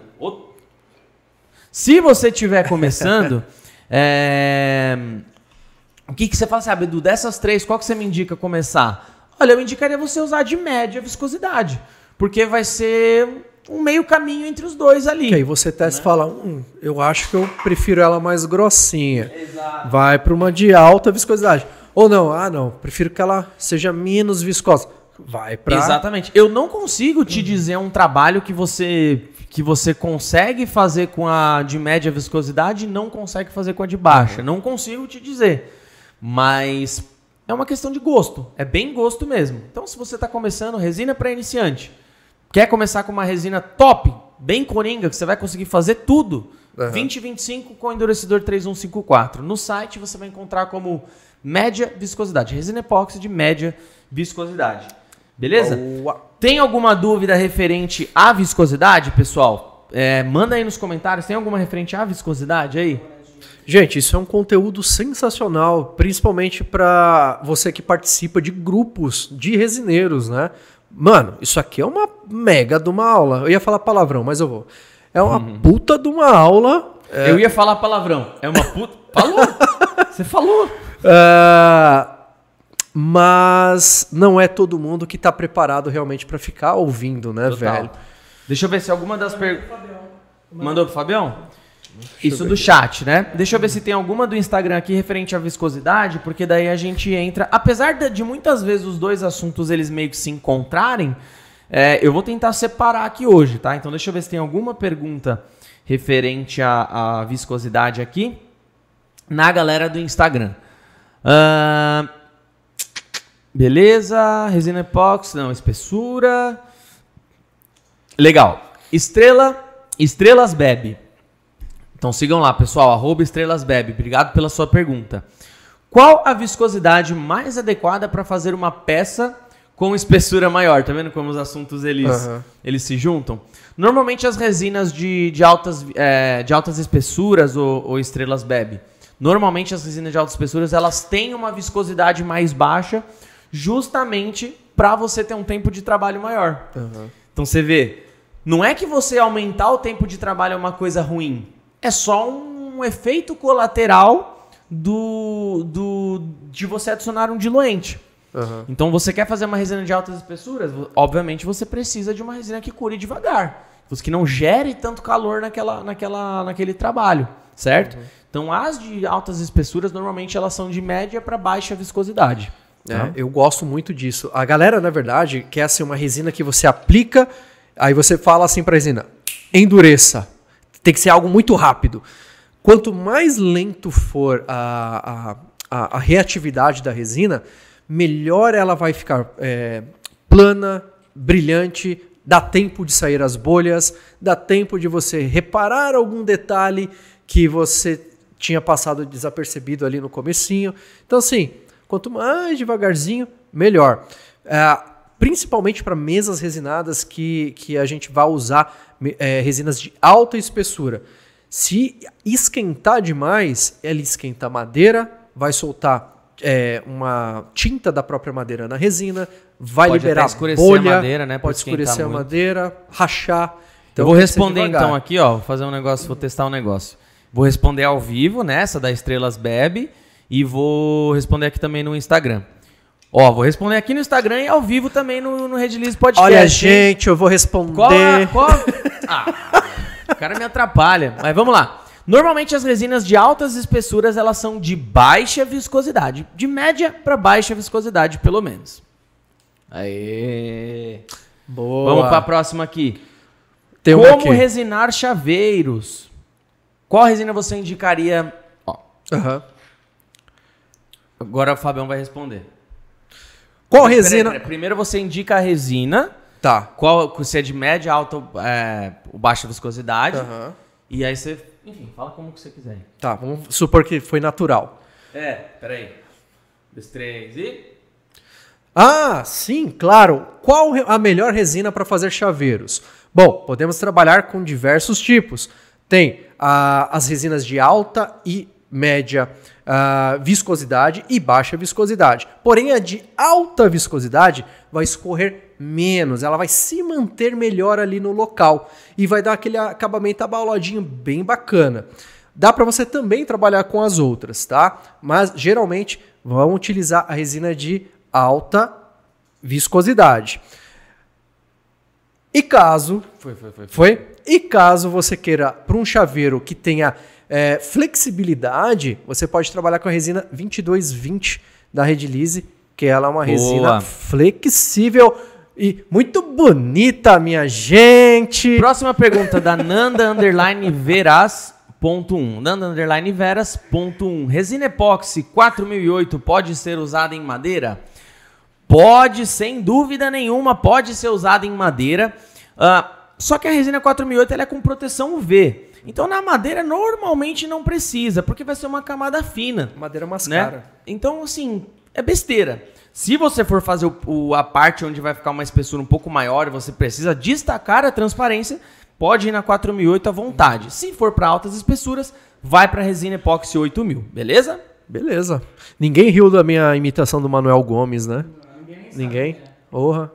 Se você estiver começando. é, o que, que você fala assim, ah, dessas três, qual que você me indica começar? Olha, eu indicaria você usar de média viscosidade, porque vai ser um meio caminho entre os dois ali. Que aí você testa e fala, hum, eu acho que eu prefiro ela mais grossinha. Exato. Vai para uma de alta viscosidade. Ou não, ah não, prefiro que ela seja menos viscosa. Vai para Exatamente. Eu não consigo te dizer um trabalho que você que você consegue fazer com a de média viscosidade e não consegue fazer com a de baixa. Não consigo te dizer. Mas é uma questão de gosto. É bem gosto mesmo. Então, se você está começando resina para iniciante, quer começar com uma resina top, bem coringa, que você vai conseguir fazer tudo, Aham. 2025 com endurecedor 3154. No site você vai encontrar como média viscosidade. Resina epóxi de média viscosidade. Beleza? Boa. Tem alguma dúvida referente à viscosidade, pessoal? É, manda aí nos comentários. Tem alguma referente à viscosidade aí? Gente, isso é um conteúdo sensacional, principalmente para você que participa de grupos de resineiros, né? Mano, isso aqui é uma mega de uma aula. Eu ia falar palavrão, mas eu vou. É uma puta de uma aula. É, Eu ia falar palavrão. É uma puta. Falou! Você falou! Ah, mas não é todo mundo que tá preparado realmente para ficar ouvindo, né, Total. velho? Deixa eu ver se alguma das perguntas. Mandou pro Fabião? Isso do chat, né? Deixa eu ver se tem alguma do Instagram aqui referente à viscosidade, porque daí a gente entra. Apesar de, muitas vezes os dois assuntos eles meio que se encontrarem, é, eu vou tentar separar aqui hoje, tá? Então deixa eu ver se tem alguma pergunta referente à, à viscosidade aqui na galera do Instagram. Ahn, beleza, resina epóxi, não, espessura. Legal. Estrela, Estrelas Bebe. Então sigam lá, pessoal, arroba Estrelas Bebe. Obrigado pela sua pergunta. Qual a viscosidade mais adequada para fazer uma peça com espessura maior? Tá vendo como os assuntos eles, Aham. eles se juntam? Normalmente as resinas de, de, altas, é, de altas espessuras ou, ou estrelas bebe. Normalmente as resinas de altas espessuras elas têm uma viscosidade mais baixa, justamente para você ter um tempo de trabalho maior. Então você vê, não é que você aumentar o tempo de trabalho é uma coisa ruim. É só um efeito colateral do, do de você adicionar um diluente. Aham. Então você quer fazer uma resina de altas espessuras, obviamente você precisa de uma resina que cure devagar, que não gere tanto calor naquela, naquela, naquele trabalho, certo? Então as de altas espessuras normalmente elas são de média para baixa viscosidade. É, tá? eu gosto muito disso. A galera, na verdade, quer assim, uma resina que você aplica, aí você fala assim pra resina, endureça. Tem que ser algo muito rápido. Quanto mais lento for a, a, a, a reatividade da resina, melhor ela vai ficar é, plana, brilhante, dá tempo de sair as bolhas, dá tempo de você reparar algum detalhe que você tinha passado desapercebido ali no comecinho. Então, assim, quanto mais devagarzinho, melhor. É, principalmente para mesas resinadas que, que a gente vai usar é, resinas de alta espessura. Se esquentar demais, ela esquenta a madeira, vai soltar é, uma tinta da própria madeira na resina, vai Pode liberar escurecer a bolha, madeira, né, Pode escurecer a muito. madeira, rachar. eu vou responder então aqui, ó, vou fazer um negócio, vou testar um negócio. Vou responder ao vivo nessa da Estrelas Bebe e vou responder aqui também no Instagram. Ó, vou responder aqui no Instagram e ao vivo também no, no Redliz Podcast. Olha, gente, eu vou responder. Qual a, qual a- Ah, o cara me atrapalha. Mas vamos lá. Normalmente as resinas de altas espessuras elas são de baixa viscosidade, de média para baixa viscosidade, pelo menos. Aê. Boa. Vamos para a próxima aqui. Tem Como aqui. resinar chaveiros? Qual resina você indicaria? Ó, Aham. agora o Fabião vai responder. Qual resina? Primeiro você indica a resina, Tá. qual se é de média, alta é, ou baixa viscosidade. Aham. E aí você, enfim, fala como que você quiser. Tá, vamos supor que foi natural. É, peraí. Dois, três e. Ah, sim, claro. Qual a melhor resina para fazer chaveiros? Bom, podemos trabalhar com diversos tipos. Tem ah, as resinas de alta e média ah, viscosidade e baixa viscosidade. Porém, a de alta viscosidade vai escorrer menos, ela vai se manter melhor ali no local e vai dar aquele acabamento abauladinho bem bacana. Dá para você também trabalhar com as outras, tá? Mas geralmente vão utilizar a resina de alta viscosidade. E caso Foi, foi, foi. Foi? E caso você queira para um chaveiro que tenha é, flexibilidade, você pode trabalhar com a resina 2220 da Redilize, que ela é uma Boa. resina flexível e muito bonita, minha gente. Próxima pergunta da Nanda Underline Veras. Ponto 1. Nanda Underline Veras. Ponto 1. Resina epóxi 4008 pode ser usada em madeira? Pode, sem dúvida nenhuma, pode ser usada em madeira. Ah, só que a resina 4008 ela é com proteção UV. Então na madeira normalmente não precisa, porque vai ser uma camada fina. Madeira né? mascara. Então, assim, é besteira. Se você for fazer o- o- a parte onde vai ficar uma espessura um pouco maior e você precisa destacar a transparência, pode ir na 4008 à vontade. Se for para altas espessuras, vai para resina epóxi 8000, beleza? Beleza. Ninguém riu da minha imitação do Manuel Gomes, né? Ninguém? Porra.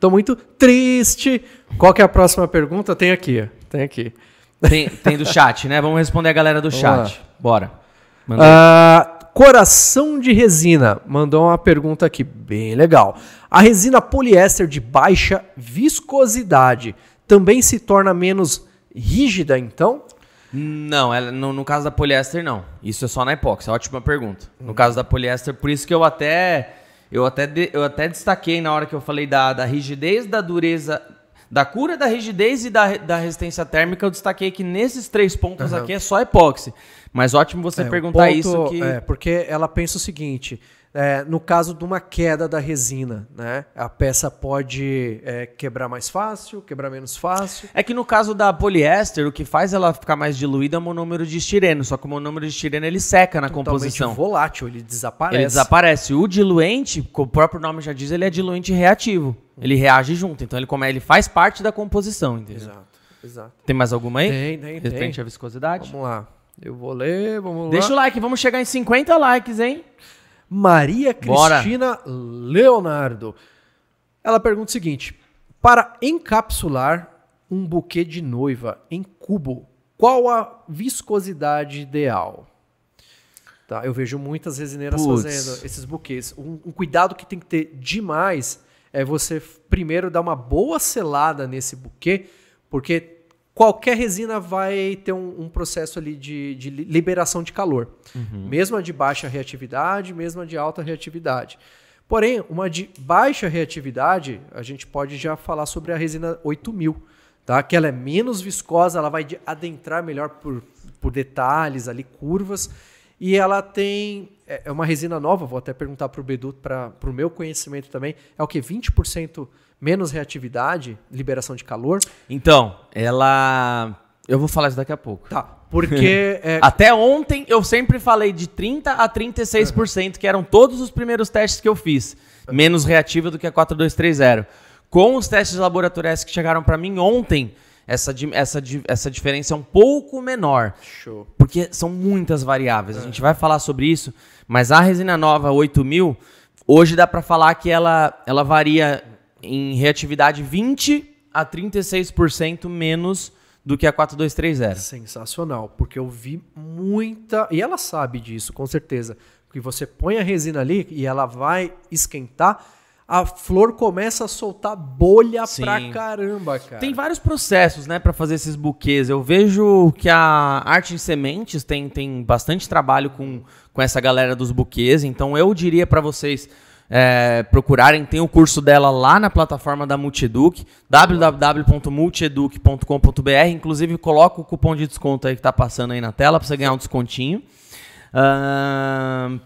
Tô muito triste. Qual que é a próxima pergunta? Tem aqui. Tem aqui. Tem, tem do chat, né? Vamos responder a galera do Vamos chat. Bora. Ah, Coração de Resina mandou uma pergunta aqui, bem legal. A resina poliéster de baixa viscosidade também se torna menos rígida, então? Não, ela- no, no caso da poliéster, não. Isso é só na epóxi. Ótima pergunta. No caso da poliéster, por isso que eu até eu até, de- eu até destaquei na hora que eu falei da, da rigidez, da dureza, da cura da rigidez e da, da resistência térmica, eu destaquei que nesses três pontos aqui é só epóxi. Mas ótimo você É, perguntar ponto- isso que É, porque ela pensa o seguinte: é, no caso de uma queda da resina, né? A peça pode é, quebrar mais fácil, quebrar menos fácil. É que no caso da poliéster, o que faz ela ficar mais diluída é o monômero de estireno. Só que o monômero de estireno ele seca na Totalmente composição. volátil, ele desaparece. Ele desaparece. O diluente, como o próprio nome já diz, ele é diluente reativo. Ele reage junto. Então ele, come, ele faz parte da composição, entendeu? Exato, exato. Tem mais alguma aí? Tem, tem, tem. Referente à viscosidade? Vamos lá. Eu vou ler, vamos Deixa o lá. like, vamos chegar em 50 likes, hein? Maria Bora. Cristina Leonardo. Ela pergunta o seguinte: para encapsular um buquê de noiva em cubo, qual a viscosidade ideal? Tá, eu vejo muitas resineiras Putz. fazendo esses buquês. Um, um cuidado que tem que ter demais é você primeiro dar uma boa selada nesse buquê, porque qualquer resina vai ter um, um processo ali de, de li- liberação de calor. Mesmo a de baixa reatividade, mesmo a de alta reatividade. Porém, uma de baixa reatividade, a gente pode já falar sobre a resina 8000, tá? Que ela é menos viscosa, ela vai de- adentrar melhor por, por detalhes ali, curvas. E ela tem. É é uma resina nova, vou até perguntar para o Bedu, para o meu conhecimento também. É o que? 20% menos reatividade, liberação de calor? Então, ela. Eu vou falar isso daqui a pouco. Tá. Porque. é, Até ontem eu sempre falei de 30% a 36%, que eram todos os primeiros testes que eu fiz. Menos reativa do que a 4230. Com os testes laboratoriais que chegaram para mim ontem, essa, essa, essa diferença é um pouco menor. Show. Porque são muitas variáveis. A gente vai falar sobre isso, mas a resina nova 8000, hoje dá para falar que ela, ela varia em reatividade 20 a 36% menos do que a 4230. Sensacional, porque eu vi muita. E ela sabe disso, com certeza. Que você põe a resina ali e ela vai esquentar, a flor começa a soltar bolha Sim. pra caramba, cara. Tem vários processos, né, para fazer esses buquês. Eu vejo que a Arte em Sementes tem, tem bastante trabalho com, com essa galera dos buquês. Então eu diria para vocês é, procurarem. Tem o curso dela lá na plataforma da Multieduc, www.multieduc.com.br. Inclusive coloca o cupom de desconto aí que tá passando aí na tela para você ganhar um descontinho. Ahn,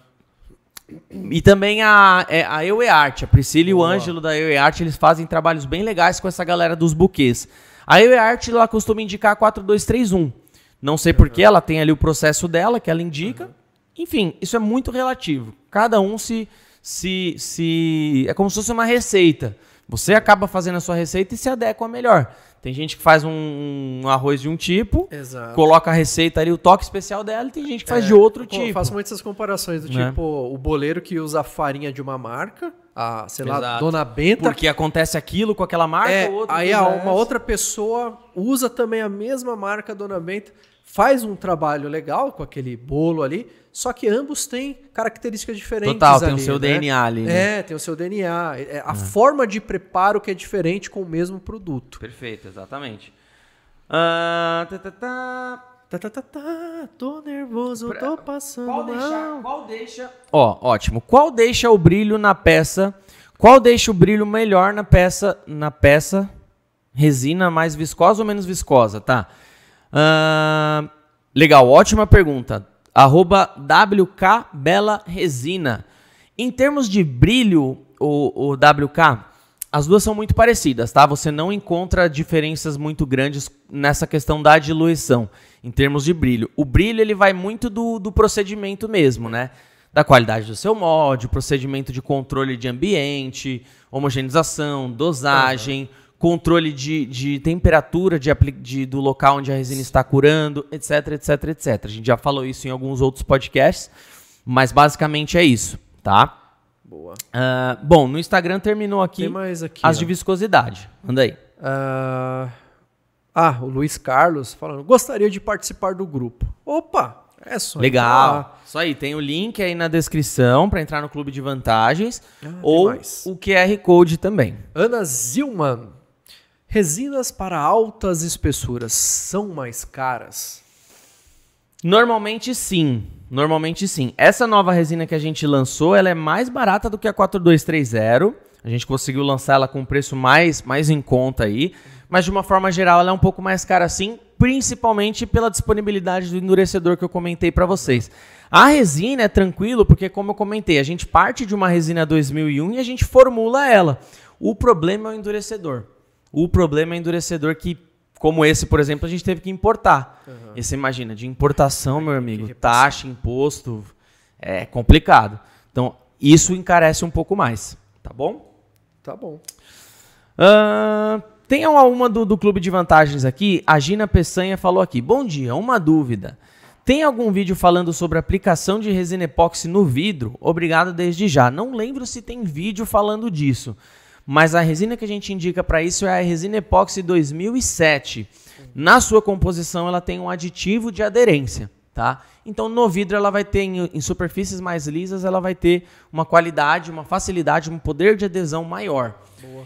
e também a, é, a Eu e Arte, a Priscila e o. Ângelo da Eu e Arte, eles fazem trabalhos bem legais com essa galera dos buquês. A Eu e Arte, ela costuma indicar 4231. Não sei porquê, ela tem ali o processo dela, que ela indica. Enfim, isso é muito relativo. Cada um se, se, se... É como se fosse uma receita. Você acaba fazendo a sua receita e se adequa melhor. Tem gente que faz um, um arroz de um tipo, Exato. coloca a receita ali, o toque especial dela, e tem gente que faz É, de outro eu tipo. faço muitas essas comparações do Né? tipo o boleiro que usa a farinha de uma marca, a, sei lá, Exato. Dona Benta. Porque acontece aquilo com aquela marca, É, o outro aí a- uma outra pessoa usa também a mesma marca Dona Benta. Faz um trabalho legal com aquele bolo ali, só que ambos têm características diferentes. Total, tem ali, o seu né? DNA ali. né? É, tem o seu DNA. É a forma de preparo que é diferente com o mesmo produto. Perfeito, exatamente. Ah, tá, tá, tá. Tá, tá, tá, tá, tô nervoso, tô passando Qual deixa, mal. qual deixa. Ó, ótimo. Qual deixa o brilho na peça? Qual deixa o brilho melhor na peça? Na peça resina mais viscosa ou menos viscosa, tá? Legal, ótima pergunta. Arroba WK Bela Resina. Em termos de brilho, o, o WK, as duas são muito parecidas, tá? Você não encontra diferenças muito grandes nessa questão da diluição, em termos de brilho. O brilho, ele vai muito do, do procedimento mesmo, né? Da qualidade do seu molde, procedimento de controle de ambiente, homogeneização, dosagem, controle de, de temperatura de, de- do local onde a resina está curando, etc, etc, etc. A gente já falou isso em alguns outros podcasts, mas basicamente é isso, tá? Boa. Ah, bom, no Instagram terminou aqui aqui. as ó. de viscosidade. Anda aí. Ah, ah, o Luiz Carlos falando, gostaria de participar do grupo. Opa, é só Legal. entrar. Isso aí, tem o link aí na descrição para entrar no clube de vantagens Ah, ou mais. o QR Code também. Ana Zilman, resinas para altas espessuras são mais caras? Normalmente sim. Normalmente sim. Essa nova resina que a gente lançou, ela é mais barata do que a 4230. A gente conseguiu lançar ela com um preço mais, mais em conta aí. Mas de uma forma geral, ela é um pouco mais cara sim, principalmente pela disponibilidade do endurecedor que eu comentei para vocês. A resina é tranquilo, porque como eu comentei, a gente parte de uma resina 2001 e a gente formula ela. O problema é o endurecedor. O problema é endurecedor que, como esse, por exemplo, a gente teve que importar. E você imagina, de importação, meu amigo, taxa, imposto, é complicado. Então, isso encarece um pouco mais, tá bom? Tá bom. Ah, tem uma do, do Clube de Vantagens aqui. A Gina Peçanha falou aqui. Bom dia, uma dúvida. Tem algum vídeo falando sobre aplicação de resina epóxi no vidro? Obrigado desde já. Não lembro se tem vídeo falando disso. Mas a resina que a gente indica para isso é a resina epóxi 2007. Na sua composição, ela tem um aditivo de aderência, tá? Então, no vidro, ela vai ter, em, em superfícies mais lisas, ela vai ter uma qualidade, uma facilidade, um poder de adesão maior.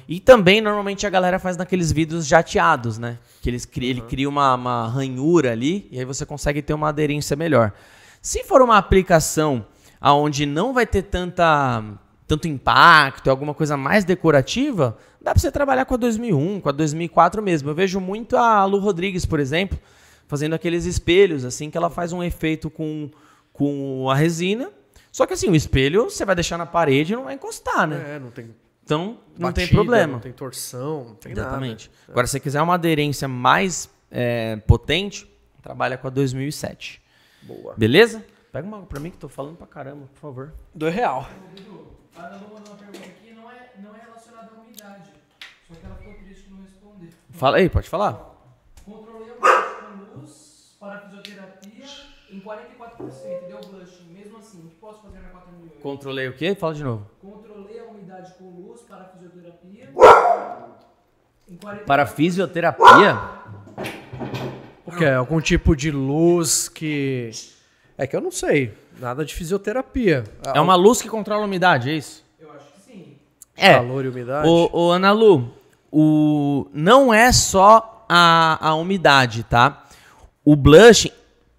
E também, normalmente, a galera faz naqueles vidros jateados, né? Que eles cri- ele cria uma, uma ranhura ali e aí você consegue ter uma aderência melhor. Se for uma aplicação aonde não vai ter tanta, tanto impacto, alguma coisa mais decorativa, dá pra você trabalhar com a 2001, com a 2004 mesmo. Eu vejo muito a Lu Rodrigues, por exemplo, fazendo aqueles espelhos, assim, que ela faz um efeito com, com a resina. Só que assim, o espelho você vai deixar na parede e não vai encostar, né? É, não tem Então não tem problema. Não tem torção, não tem Exatamente. Agora, se você quiser uma aderência mais é, potente, trabalha com a 2007. nada. Boa. Beleza? Pega uma pra mim que tô falando pra caramba, por favor. Do real. A Ana Lu mandou uma pergunta aqui, não é, não é relacionada à umidade. Só que ela ficou triste de não responder. Fala aí, pode falar. Controlei a umidade com luz para fisioterapia em 44%, deu blushing. Mesmo assim, o que posso fazer na 4008? Controlei o quê? Fala de novo. Controlei a umidade com luz para fisioterapia em 44%. Para fisioterapia? O que é? Algum tipo de luz que. É que eu não sei. Nada de fisioterapia. É uma luz que controla a umidade, é isso? Eu acho que sim. É. Calor e umidade. Ô, ô Ana Lu, o, não é só a, a umidade, tá? O blushing.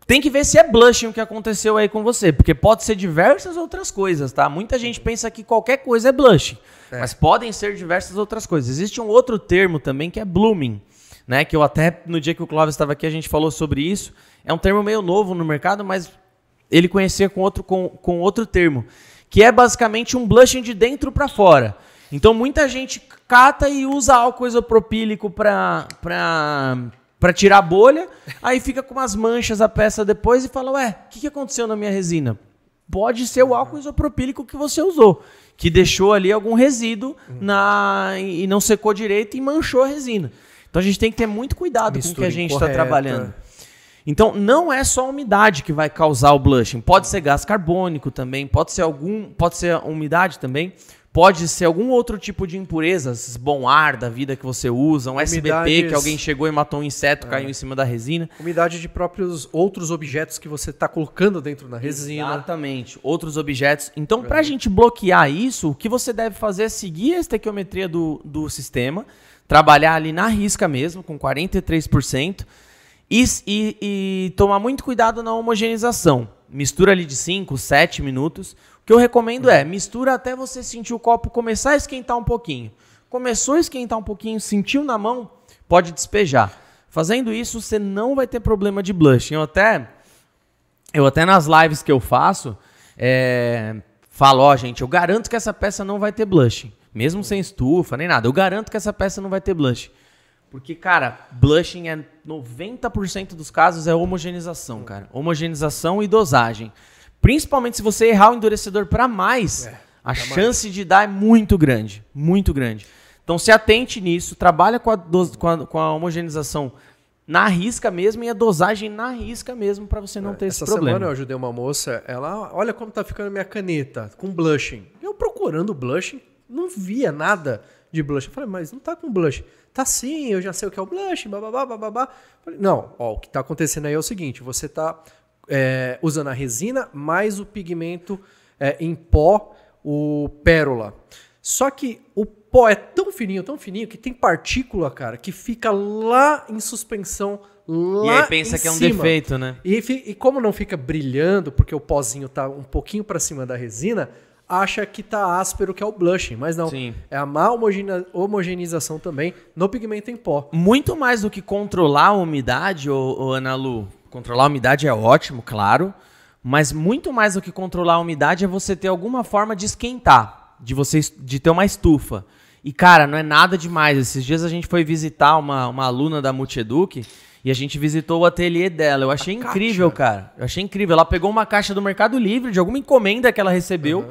Tem que ver se é blushing o que aconteceu aí com você, porque pode ser diversas outras coisas, tá? Muita gente pensa que qualquer coisa é blushing, mas podem ser diversas outras coisas. Existe um outro termo também que é blooming, né? Que eu até no dia que o Clóvis estava aqui a gente falou sobre isso. É um termo meio novo no mercado, mas ele conhecia com outro, com, com outro termo, que é basicamente um blushing de dentro para fora. Então muita gente cata e usa álcool isopropílico para para tirar a bolha, aí fica com umas manchas a peça depois e fala, ué, o que, que aconteceu na minha resina? Pode ser o álcool isopropílico que você usou, que deixou ali algum resíduo na, e não secou direito e manchou a resina. Então a gente tem que ter muito cuidado com o que Mistura a gente está trabalhando. Então, não é só a umidade que vai causar o blushing. Pode ser gás carbônico também, pode ser algum, pode ser umidade também, pode ser algum outro tipo de impureza, esses bom ar da vida que você usa, um SBP Umidades. que alguém chegou e matou um inseto, caiu em cima da resina. Umidade de próprios outros objetos que você está colocando dentro da resina. Exatamente, outros objetos. Então, para a gente bloquear isso, o que você deve fazer é seguir a estequiometria do, do sistema, trabalhar ali na risca mesmo, com 43%, e, e, e tomar muito cuidado na homogeneização. Mistura ali de 5, 7 minutos. O que eu recomendo é, mistura até você sentir o copo começar a esquentar um pouquinho. Começou a esquentar um pouquinho, sentiu na mão, pode despejar. Fazendo isso, você não vai ter problema de blushing. Eu até, eu até nas lives que eu faço, é, falo, ó, gente, eu garanto que essa peça não vai ter blushing. Mesmo sem estufa, nem nada. Eu garanto que essa peça não vai ter blushing. Porque, cara, blushing é 90% dos casos é homogeneização, cara. Homogeneização e dosagem. Principalmente se você errar o endurecedor para mais, É, a chance de dar é muito grande. Muito grande. Então se atente nisso, trabalha com a, dos- com a- com a homogeneização na risca mesmo e a dosagem na risca mesmo para você não ter esse É, Essa problema. semana eu ajudei uma moça, ela, olha como tá ficando minha caneta, com blushing. Eu procurando blushing, não via nada de blush. Eu falei, mas não tá com blush. Tá sim, eu já sei o que é o blush, bababá, bababá. Falei, não, ó, o que tá acontecendo aí é o seguinte, você tá é, usando a resina mais o pigmento é, em pó, o pérola. Só que o pó é tão fininho, tão fininho, que tem partícula, cara, que fica lá em suspensão, lá E aí pensa que é um cima. defeito, né? E, e como não fica brilhando, porque o pozinho tá um pouquinho para cima da resina, acha que tá áspero, que é o blushing. Mas não, Sim. é a má homogene- homogeneização também no pigmento em pó. Muito mais do que controlar a umidade, ô, Ana Lu. Controlar a umidade é ótimo, claro. Mas muito mais do que controlar a umidade é você ter alguma forma de esquentar. De você de ter uma estufa. E, cara, não é nada demais. Esses dias a gente foi visitar uma, uma aluna da Multieduc e a gente visitou o ateliê dela. Eu achei incrível, cara. Eu achei incrível. Ela pegou uma caixa do Mercado Livre, de alguma encomenda que ela recebeu,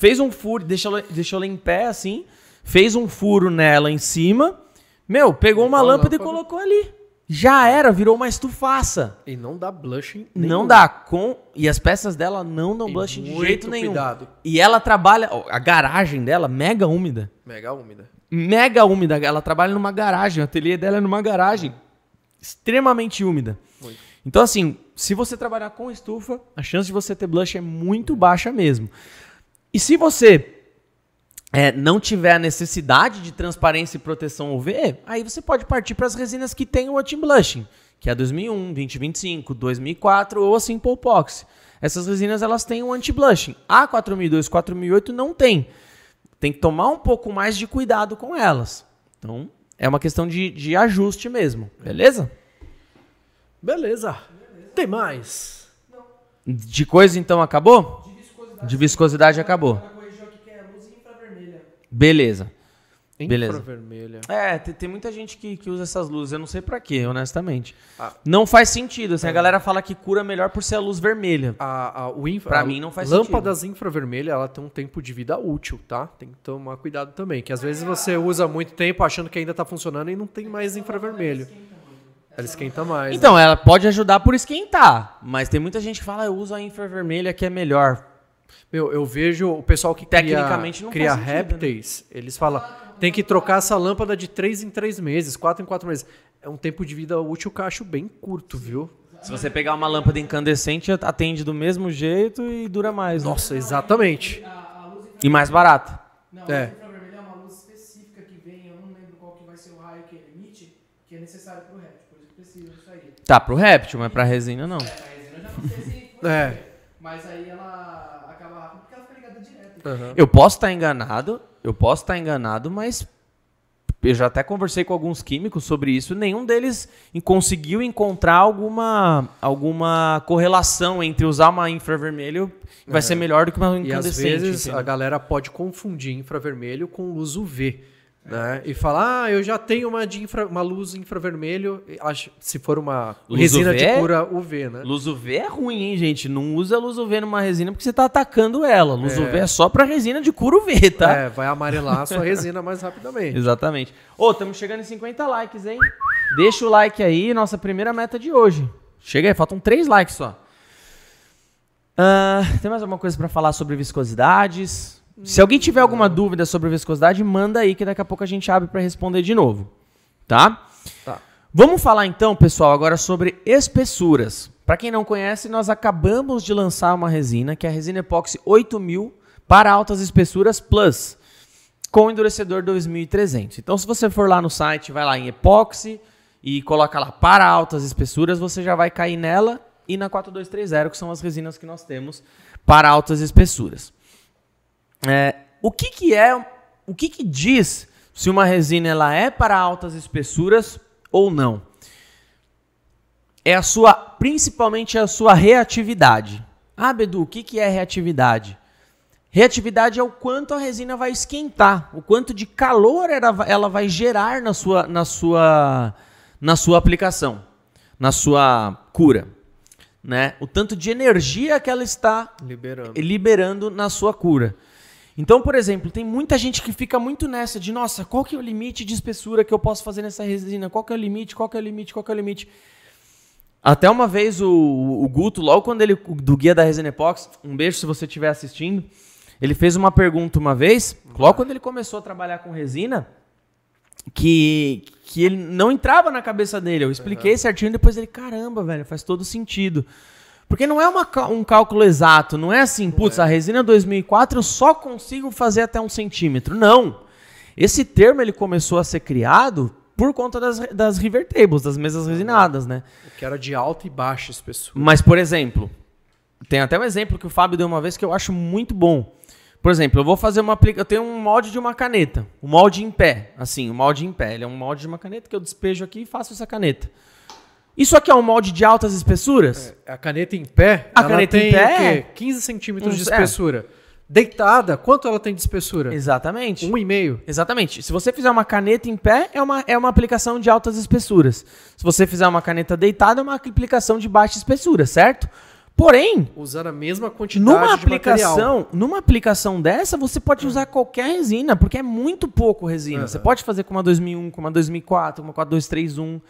fez um furo, deixou, deixou ela em pé assim, fez um furo nela em cima. Meu, pegou uma Uma lâmpada, e lâmpada. colocou ali. Já era, virou uma estufaça. E não dá blushing Não nenhum. dá com e as peças dela não dão E blush de jeito nenhum. cuidado. E ela trabalha, a garagem dela mega úmida. Mega úmida. Mega úmida, ela trabalha numa garagem, o ateliê dela é numa garagem extremamente úmida. Muito. Então assim, se você trabalhar com estufa, a chance de você ter blush é muito baixa mesmo. E se você é, não tiver a necessidade de transparência e proteção UV, aí você pode partir para as resinas que tem o anti-blushing, que é a 2001, 2025, 2004 ou a Simple Epoxy. Essas resinas elas têm o anti-blushing. A 4002, 4008 não tem. Tem que tomar um pouco mais de cuidado com elas. Então, é uma questão de, de ajuste mesmo, beleza? Beleza. Tem mais. De coisa então acabou? De viscosidade. De viscosidade acabou. É. Beleza. Beleza. Infravermelha. É, tem, tem muita gente que, que usa essas luzes, eu não sei pra quê, honestamente. Ah. Não faz sentido, assim, a galera fala que cura melhor por ser a luz vermelha. A, a, o infra, Pra mim não faz Lâmpadas infravermelhas, ela tem um tempo de vida útil, tá? Tem que tomar cuidado também, que às vezes você usa muito tempo achando que ainda tá funcionando e não tem mais infravermelho. Ela esquenta mais. Então, ela pode ajudar por esquentar, mas tem muita gente que fala, eu uso a infravermelha que é melhor. Meu, eu vejo o pessoal que cria, Tecnicamente não cria sentido, né? répteis, eles falam, tem que trocar essa lâmpada de 3 em 3 meses, 4 em 4 meses. É um tempo de vida útil que eu acho bem curto, viu? Se você pegar uma lâmpada incandescente, atende do mesmo jeito e dura mais. né? Nossa, exatamente. E mais barato. Não, É. a luz infravermelha é uma luz específica que vem, eu não lembro qual que vai ser o raio que ele emite, que é necessário pro réptil, por isso precisa disso aí. Tá, pro réptil, mas pra resina não. A resina já não sei se É. mas aí ela acaba rápido porque ela fica Aham. Eu posso estar enganado, eu posso estar enganado, mas eu já até conversei com alguns químicos sobre isso. Nenhum deles conseguiu encontrar alguma, alguma correlação entre usar uma infravermelho que vai ser melhor do que uma E às incandescente. vezes a entendeu? galera pode confundir infravermelho com luz UV. Né? E falar, ah, eu já tenho uma, de infra- uma luz infravermelho, acho- se for uma Luz resina UV? de cura UV, né? Luz UV é ruim, hein, gente? Não usa luz UV numa resina porque você tá atacando ela. Luz É. UV é só pra resina de cura UV, tá? É, vai amarelar a sua resina mais rapidamente. Exatamente. Ô, estamos chegando em 50 likes, hein? Deixa o like aí, nossa primeira meta de hoje. Chega aí, faltam 3 likes só. Ah, tem mais alguma coisa pra falar sobre viscosidades? Se alguém tiver alguma dúvida sobre viscosidade, manda aí que daqui a pouco a gente abre para responder de novo, tá? Tá. Vamos falar então, pessoal, agora sobre espessuras. Para quem não conhece, nós acabamos de lançar uma resina, que é a resina epóxi 8000 para altas espessuras plus, com endurecedor 2300. Então, se você for lá no site, vai lá em epóxi e coloca lá para altas espessuras, você já vai cair nela e na 4230, que são as resinas que nós temos para altas espessuras. É, o que, que é, o que, que diz se uma resina ela é para altas espessuras ou não? É a sua, principalmente a sua reatividade. Ah, Bedu, o que, que é reatividade? Reatividade é o quanto a resina vai esquentar, o quanto de calor ela, vai gerar na sua, na, sua, na sua aplicação, na sua cura. Né? O tanto de energia que ela está Liberando. liberando na sua cura. Então, por exemplo, tem muita gente que fica muito nessa de, nossa, qual que é o limite de espessura que eu posso fazer nessa resina? Qual que é o limite? Qual que é o limite? Qual que é o limite? Até uma vez o, o Guto, logo quando ele, do Guia da Resina Epox, um beijo se você estiver assistindo, ele fez uma pergunta uma vez, logo quando ele começou a trabalhar com resina, que, que ele não entrava na cabeça dele. Eu expliquei certinho, depois ele, caramba, velho, faz todo sentido. Porque não é uma um cálculo exato, não é assim, putz, a resina 2004 eu só consigo fazer até um centímetro. Não. Esse termo ele começou a ser criado por conta das, das river tables, das mesas resinadas, né? Que era de alta e baixa espessura. Mas, por exemplo, tem até um exemplo que o Fábio deu uma vez que eu acho muito bom. Por exemplo, eu vou fazer uma aplica... Eu tenho um molde de uma caneta. Um molde em pé. Assim, um molde em pé. Ele é um molde de uma caneta que eu despejo aqui e faço essa caneta. Isso aqui é um molde de altas espessuras? A caneta em pé, A caneta em tem pé o quê? é- 15 centímetros de Uns- é. espessura. Deitada, quanto ela tem de espessura? Exatamente. Um e meio. Exatamente. Se você fizer uma caneta em pé, é uma, é uma aplicação de altas espessuras. Se você fizer uma caneta deitada, é uma aplicação de baixa espessura, certo? Porém, Usando a mesma quantidade numa de material. aplicação, numa aplicação dessa, você pode usar qualquer resina, porque é muito pouco resina. Aham. Você pode fazer com uma 2001, com uma 2004, com uma 4231.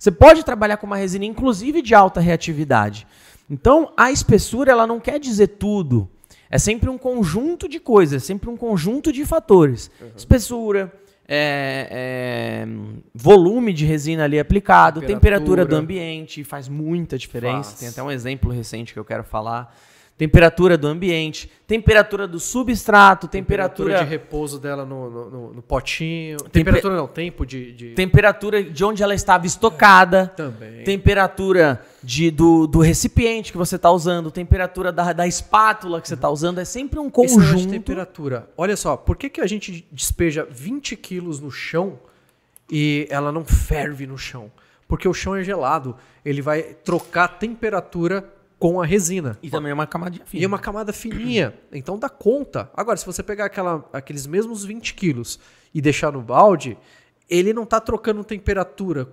Você pode trabalhar com uma resina, inclusive de alta reatividade. Então, a espessura, ela não quer dizer tudo. É sempre um conjunto de coisas, é sempre um conjunto de fatores. Espessura, é, é, volume de resina ali aplicado, temperatura, Temperatura. do ambiente, faz muita diferença. Faz. Tem até um exemplo recente que eu quero falar. Temperatura do ambiente, temperatura do substrato, temperatura, Temperatura de repouso dela no, no, no- potinho. Temperatura não, tempo de. de- temperatura de onde ela estava estocada, Também. temperatura de, do, do recipiente que você está usando, temperatura da, da espátula que você está usando. É sempre um negócio de conjunto. temperatura. Olha só, por que, que a gente despeja 20 quilos no chão e ela não ferve no chão? Porque o chão é gelado. Ele vai trocar a temperatura com a resina. E também é uma camadinha fina. E é uma camada fininha, então dá conta. Agora, se você pegar aquela, aqueles mesmos 20 quilos e deixar no balde, ele não está trocando temperatura.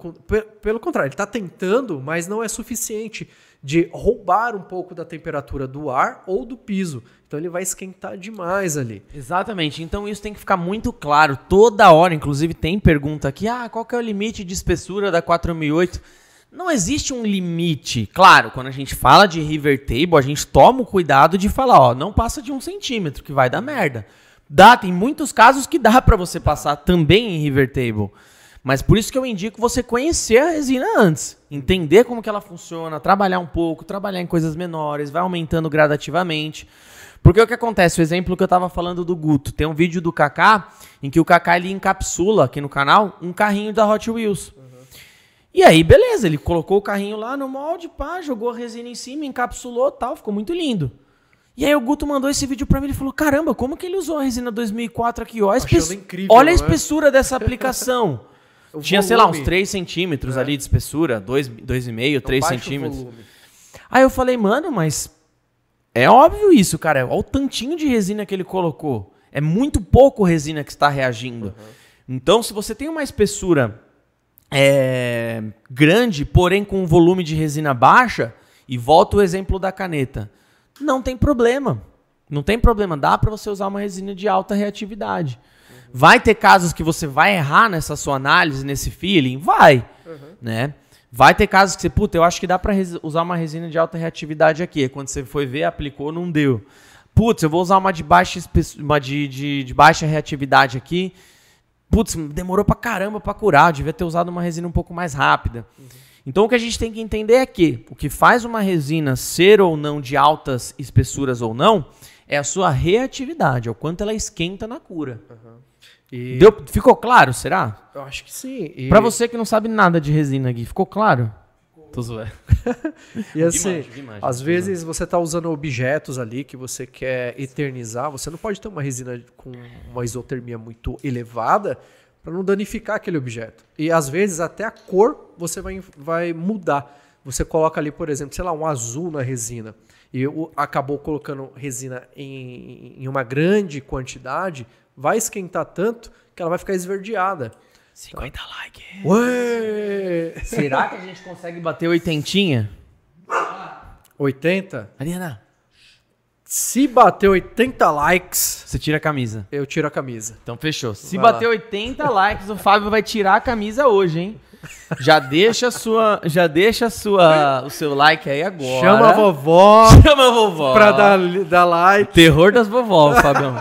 Pelo contrário, ele está tentando, mas não é suficiente de roubar um pouco da temperatura do ar ou do piso. Então ele vai esquentar demais ali. Exatamente. Então isso tem que ficar muito claro toda hora. Inclusive tem pergunta aqui: ah, qual que é o limite de espessura da 4008? Não existe um limite. Claro, quando a gente fala de river table, a gente toma o cuidado de falar, ó, não passa de um centímetro, que vai dar merda. Dá, tem muitos casos que dá pra você passar também em river table. Mas por isso que eu indico você conhecer a resina antes, entender como que ela funciona, trabalhar um pouco, trabalhar em coisas menores, vai aumentando gradativamente. Porque o que acontece, o exemplo que eu tava falando do Guto, tem um vídeo do Kaká em que o Kaká ele encapsula aqui no canal um carrinho da Hot Wheels. E aí, beleza, ele colocou o carrinho lá no molde, pá, jogou a resina em cima, encapsulou, tal, ficou muito lindo. E aí o Guto mandou esse vídeo pra mim, ele falou: "Caramba, como que ele usou a resina 2004 aqui, ó? Incrível, Olha a né? espessura dessa aplicação. Tinha, sei lá, uns volume, 3 centímetros É. ali de espessura, 2,5, 3 baixo centímetros. volume. Aí eu falei, mano, mas é óbvio isso, cara. Olha o tantinho de resina que ele colocou. É muito pouco resina que está reagindo. Então, se você tem uma espessura é, grande, porém com um volume de resina baixa, e volta o exemplo da caneta, não tem problema. Não tem problema, dá para você usar uma resina de alta reatividade. Vai ter casos que você vai errar nessa sua análise, nesse feeling? Vai, né? Vai ter casos que você, puta, eu acho que dá para usar uma resina de alta reatividade aqui. Aí Quando você foi ver, aplicou, não deu. putz, eu vou usar uma de baixa, uma de, de, de baixa reatividade aqui. Putz, demorou pra caramba pra curar, devia ter usado uma resina um pouco mais rápida. Então o que a gente tem que entender é que o que faz uma resina ser ou não de altas espessuras ou não é a sua reatividade, é o quanto ela esquenta na cura. E Deu, ficou claro, será? eu acho que sim. E, Pra você que não sabe nada de resina, Gui, ficou claro? Tô zoando. e assim, às vezes você tá usando objetos ali que você quer eternizar, você não pode ter uma resina com uma isotermia muito elevada para não danificar aquele objeto. E às vezes até a cor você vai, vai mudar. Você coloca ali, por exemplo, sei lá, um azul na resina e acabou colocando resina em, em uma grande quantidade, vai esquentar tanto que ela vai ficar esverdeada. 50 likes. Ué! Será que a gente consegue bater oitentinha? 80? Mariana, Se bater 80 likes, você tira a camisa. eu tiro a camisa. Então fechou. Se Vai bater lá. 80 likes, o Fábio vai tirar a camisa hoje, hein? Já deixa a sua, já deixa a sua, o seu like aí agora. Chama a vovó Chama a vovó. pra dar, dar like. Terror das vovó, Fabião.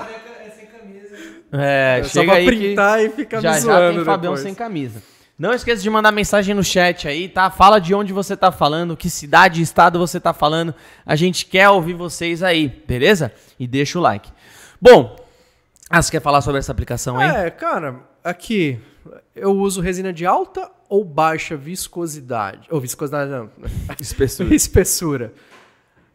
É. É, só chega pra aí que printar e ficar já me já tem Fabião depois. sem camisa. Não esqueça de mandar mensagem no chat aí, tá? Fala de onde você tá falando, que cidade e estado você tá falando. A gente quer ouvir vocês aí, beleza? E deixa o like. Bom, ah, você quer falar sobre essa aplicação aí? É, cara, aqui eu uso resina de alta ou baixa viscosidade? Ou viscosidade não, Espessura. espessura.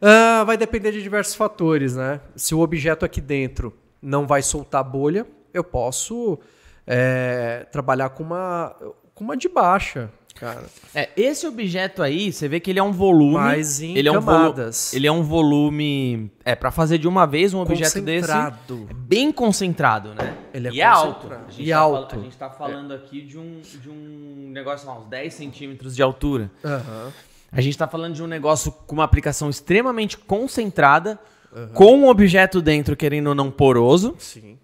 Ah, vai depender de diversos fatores, né? Se o objeto aqui dentro não vai soltar bolha, eu posso é, trabalhar com uma, com uma de baixa, cara. É, esse objeto aí, você vê que ele é um volume. Mas em ele é um camadas. Ele é um volume. É, pra fazer de uma vez um objeto desse. Concentrado. É bem concentrado, né? Ele é e é alto. concentrado. A gente E tá alto. a gente tá falando aqui de um, de um negócio, lá, uns 10 centímetros de altura. Aham. A gente tá falando de um negócio com uma aplicação extremamente concentrada, com um objeto dentro, querendo ou não, poroso. Sim.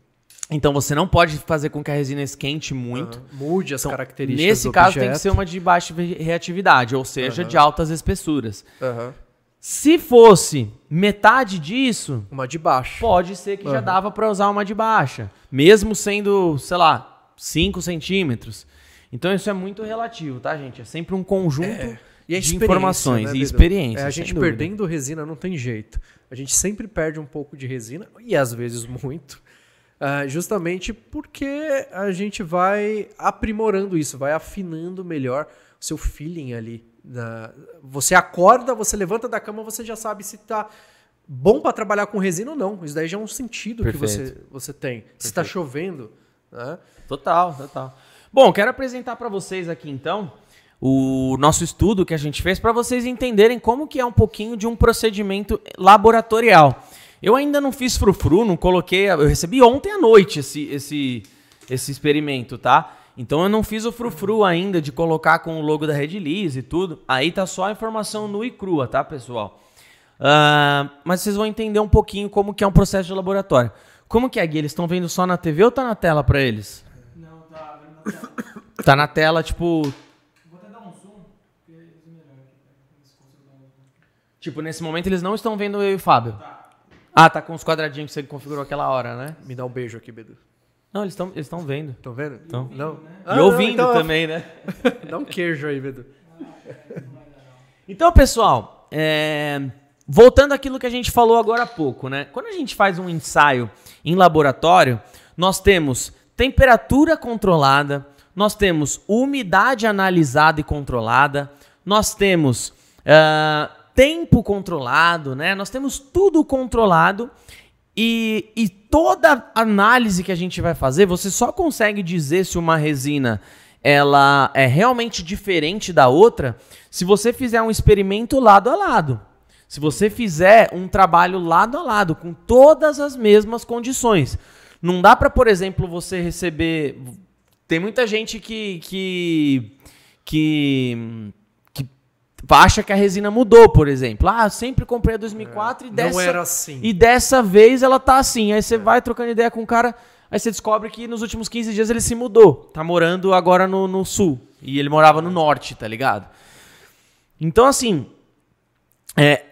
Então você não pode fazer com que a resina esquente muito. Mude as Então, características nesse caso objeto. tem que ser uma de baixa reatividade, ou seja, de altas espessuras. Aham. Se fosse metade disso, Uma de baixo. pode ser que já dava para usar uma de baixa, mesmo sendo, sei lá, 5 centímetros. Então isso é muito relativo, tá, gente? É sempre um conjunto E a de informações né, e experiência. É, a gente perdendo resina não tem jeito. A gente sempre perde um pouco de resina, e às vezes muito, ah, justamente porque a gente vai aprimorando isso, vai afinando melhor o seu feeling ali. na- Você acorda, você levanta da cama, você já sabe se tá bom para trabalhar com resina ou não. Isso daí já é um sentido que você, Perfeito. você tem. Se está chovendo, né? Total, total. Bom, quero apresentar para vocês aqui então o nosso estudo que a gente fez para vocês entenderem como que é um pouquinho de um procedimento laboratorial. Eu ainda não fiz frufru, não coloquei, eu recebi ontem à noite esse esse esse experimento, tá? Então eu não fiz o frufru ainda de colocar com o logo da Red Lise e tudo. Aí tá só a informação nua e crua, tá, pessoal? Ah, mas vocês vão entender um pouquinho como que é um processo de laboratório. Como que é, Gui? Eles estão vendo só na TV ou tá na tela para eles? Não, tá vendo na tela. Tá na tela, tipo. Vou até dar um zoom, porque é melhor aqui. pra eles conseguirem dar um zoom. Tipo, nesse momento eles não estão vendo eu e o Fábio. Ah, tá com os quadradinhos que você configurou aquela hora, né? Me dá um beijo aqui, Bedu. Não, eles estão eles vendo. Estão vendo? Então. Não. e Ah, não, ouvindo então- também, né? Dá um queijo aí, Bedu. Então, pessoal, é, voltando àquilo que a gente falou agora há pouco, né? Quando a gente faz um ensaio em laboratório, nós temos temperatura controlada, nós temos umidade analisada e controlada, nós temos ah, tempo controlado, né? Nós temos tudo controlado e, e toda análise que a gente vai fazer, você só consegue dizer se uma resina ela é realmente diferente da outra se você fizer um experimento lado a lado. Se você fizer um trabalho lado a lado, com todas as mesmas condições. Não dá para, por exemplo, você receber. Tem muita gente que. que. que, que acha que a resina mudou, por exemplo. Ah, eu sempre comprei a 2004 e Não dessa. era assim. E dessa vez ela tá assim. Aí você vai trocando ideia com o cara, aí você descobre que nos últimos 15 dias ele se mudou. Tá morando agora no, no sul. E ele morava no norte, tá ligado? Então, assim. É,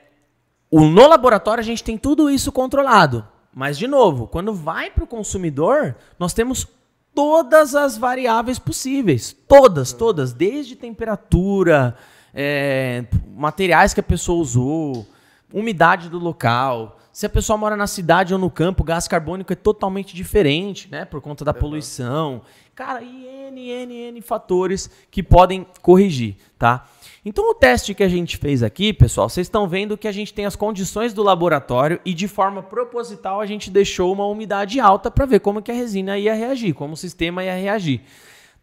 o, no laboratório a gente tem tudo isso controlado. Mas, de novo, quando vai para o consumidor, nós temos todas as variáveis possíveis. Todas, todas. Desde temperatura, é, materiais que a pessoa usou, umidade do local. Se a pessoa mora na cidade ou no campo, o gás carbônico é totalmente diferente, né? Por conta da poluição. Cara, e N, N, N fatores que podem corrigir, tá? Então o teste que a gente fez aqui, pessoal, vocês estão vendo que a gente tem as condições do laboratório e de forma proposital a gente deixou uma umidade alta para ver como que a resina ia reagir, como o sistema ia reagir.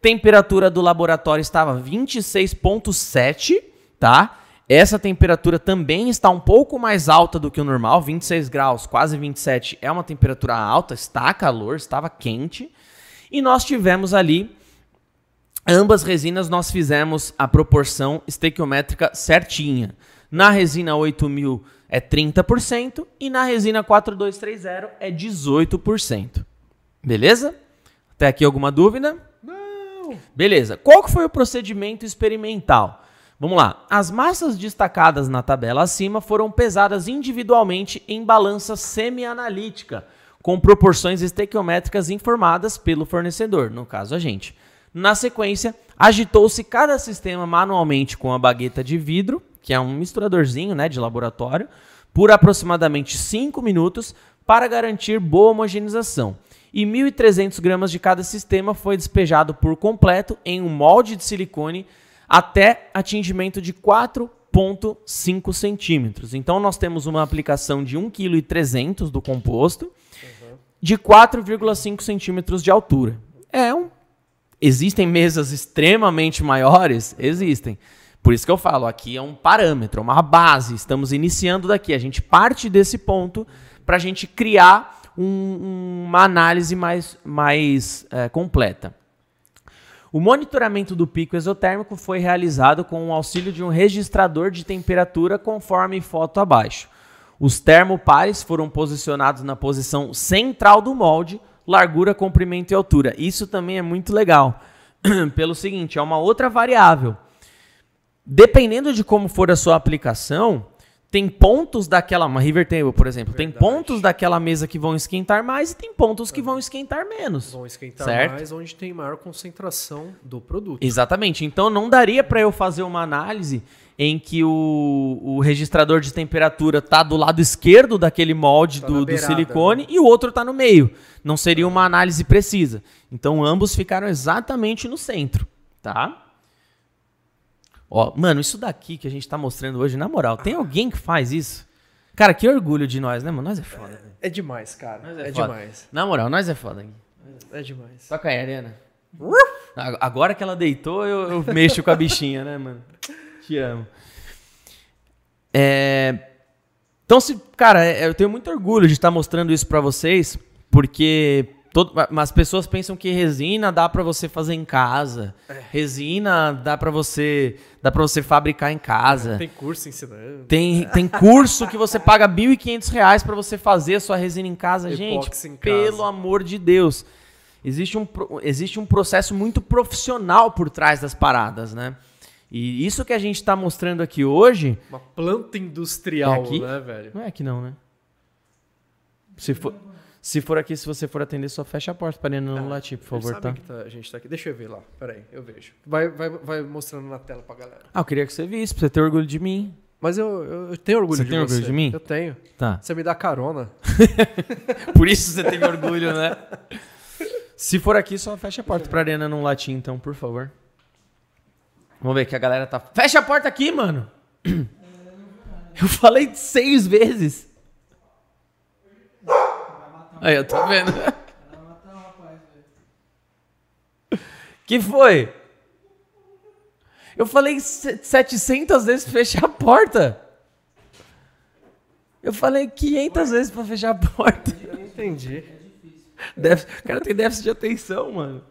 Temperatura do laboratório estava 26.7, tá? Essa temperatura também está um pouco mais alta do que o normal, 26 graus, quase 27 é uma temperatura alta, está calor, estava quente. E nós tivemos ali, ambas resinas nós fizemos a proporção estequiométrica certinha. Na resina 8000 é 30% e na resina 4230 é 18%. Beleza? Até aqui alguma dúvida? Beleza. Qual que foi o procedimento experimental? Vamos lá. As massas destacadas na tabela acima foram pesadas individualmente em balança semi-analítica, com proporções estequiométricas informadas pelo fornecedor, no caso a gente. Na sequência, agitou-se cada sistema manualmente com a bagueta de vidro, que é um misturadorzinho né, de laboratório, por aproximadamente 5 minutos para garantir boa homogeneização. E 1.300 gramas de cada sistema foi despejado por completo em um molde de silicone até atingimento de 4,5 centímetros. Então, nós temos uma aplicação de 1,3 kg do composto, uhum. de 4,5 centímetros de altura. É um. Existem mesas extremamente maiores? Existem. Por isso que eu falo, aqui é um parâmetro, uma base. Estamos iniciando daqui. A gente parte desse ponto para a gente criar um, uma análise mais, mais é, completa. O monitoramento do pico exotérmico foi realizado com o auxílio de um registrador de temperatura conforme foto abaixo. Os termopares foram posicionados na posição central do molde, largura, comprimento e altura. Isso também é muito legal. Pelo seguinte, é uma outra variável. Dependendo de como for a sua aplicação, tem pontos daquela uma River Table, por exemplo, Verdade. tem pontos daquela mesa que vão esquentar mais e tem pontos que vão esquentar menos. Vão esquentar certo? mais onde tem maior concentração do produto. Exatamente. Então não daria para eu fazer uma análise em que o, o registrador de temperatura tá do lado esquerdo daquele molde tá do, beirada, do, silicone né? e o outro tá no meio. Não seria uma análise precisa. Então ambos ficaram exatamente no centro, tá? Ó, mano, isso daqui que a gente tá mostrando hoje, na moral, tem alguém que faz isso? Cara, que orgulho de nós, né, mano? Nós é foda. É, é demais, cara. é, é demais. Na moral, nós é foda. É demais. Toca aí, Arena. Agora que ela deitou, eu, eu mexo com a bichinha, né, mano? Te amo. É... Então, se, cara, é, eu tenho muito orgulho de estar mostrando isso para vocês, porque Todo, mas as pessoas pensam que resina dá para você fazer em casa. É. Resina dá para você dá para você fabricar em casa. Tem curso ensinando. Tem, tem curso que você paga R$ 1.500 para você fazer a sua resina em casa, gente. Em pelo casa. amor de Deus. Existe um, existe um processo muito profissional por trás das paradas, né? E isso que a gente está mostrando aqui hoje. Uma planta industrial, é aqui? né, velho? Não é aqui, não, né? Se for. Se for aqui, se você for atender, só fecha a porta para ele não ah, latir, por favor, tá? tá? A gente tá aqui. Deixa eu ver lá. Peraí, eu vejo. Vai, vai, vai mostrando na tela pra galera. Ah, eu queria que você visse, pra você ter orgulho de mim. Mas eu, eu, eu tenho orgulho você de tem você. orgulho de mim? Eu tenho. Tá. Você me dá carona. por isso você tem orgulho, né? Se for aqui, só fecha a porta pra arena não latir, então, por favor. Vamos ver que a galera tá. Fecha a porta aqui, mano! Eu falei seis vezes. Aí, eu tô vendo. Que foi? Eu falei 700 vezes pra fechar a porta. Eu falei 500 vezes pra fechar a porta. Eu não entendi. Deve, o cara tem déficit de atenção, mano.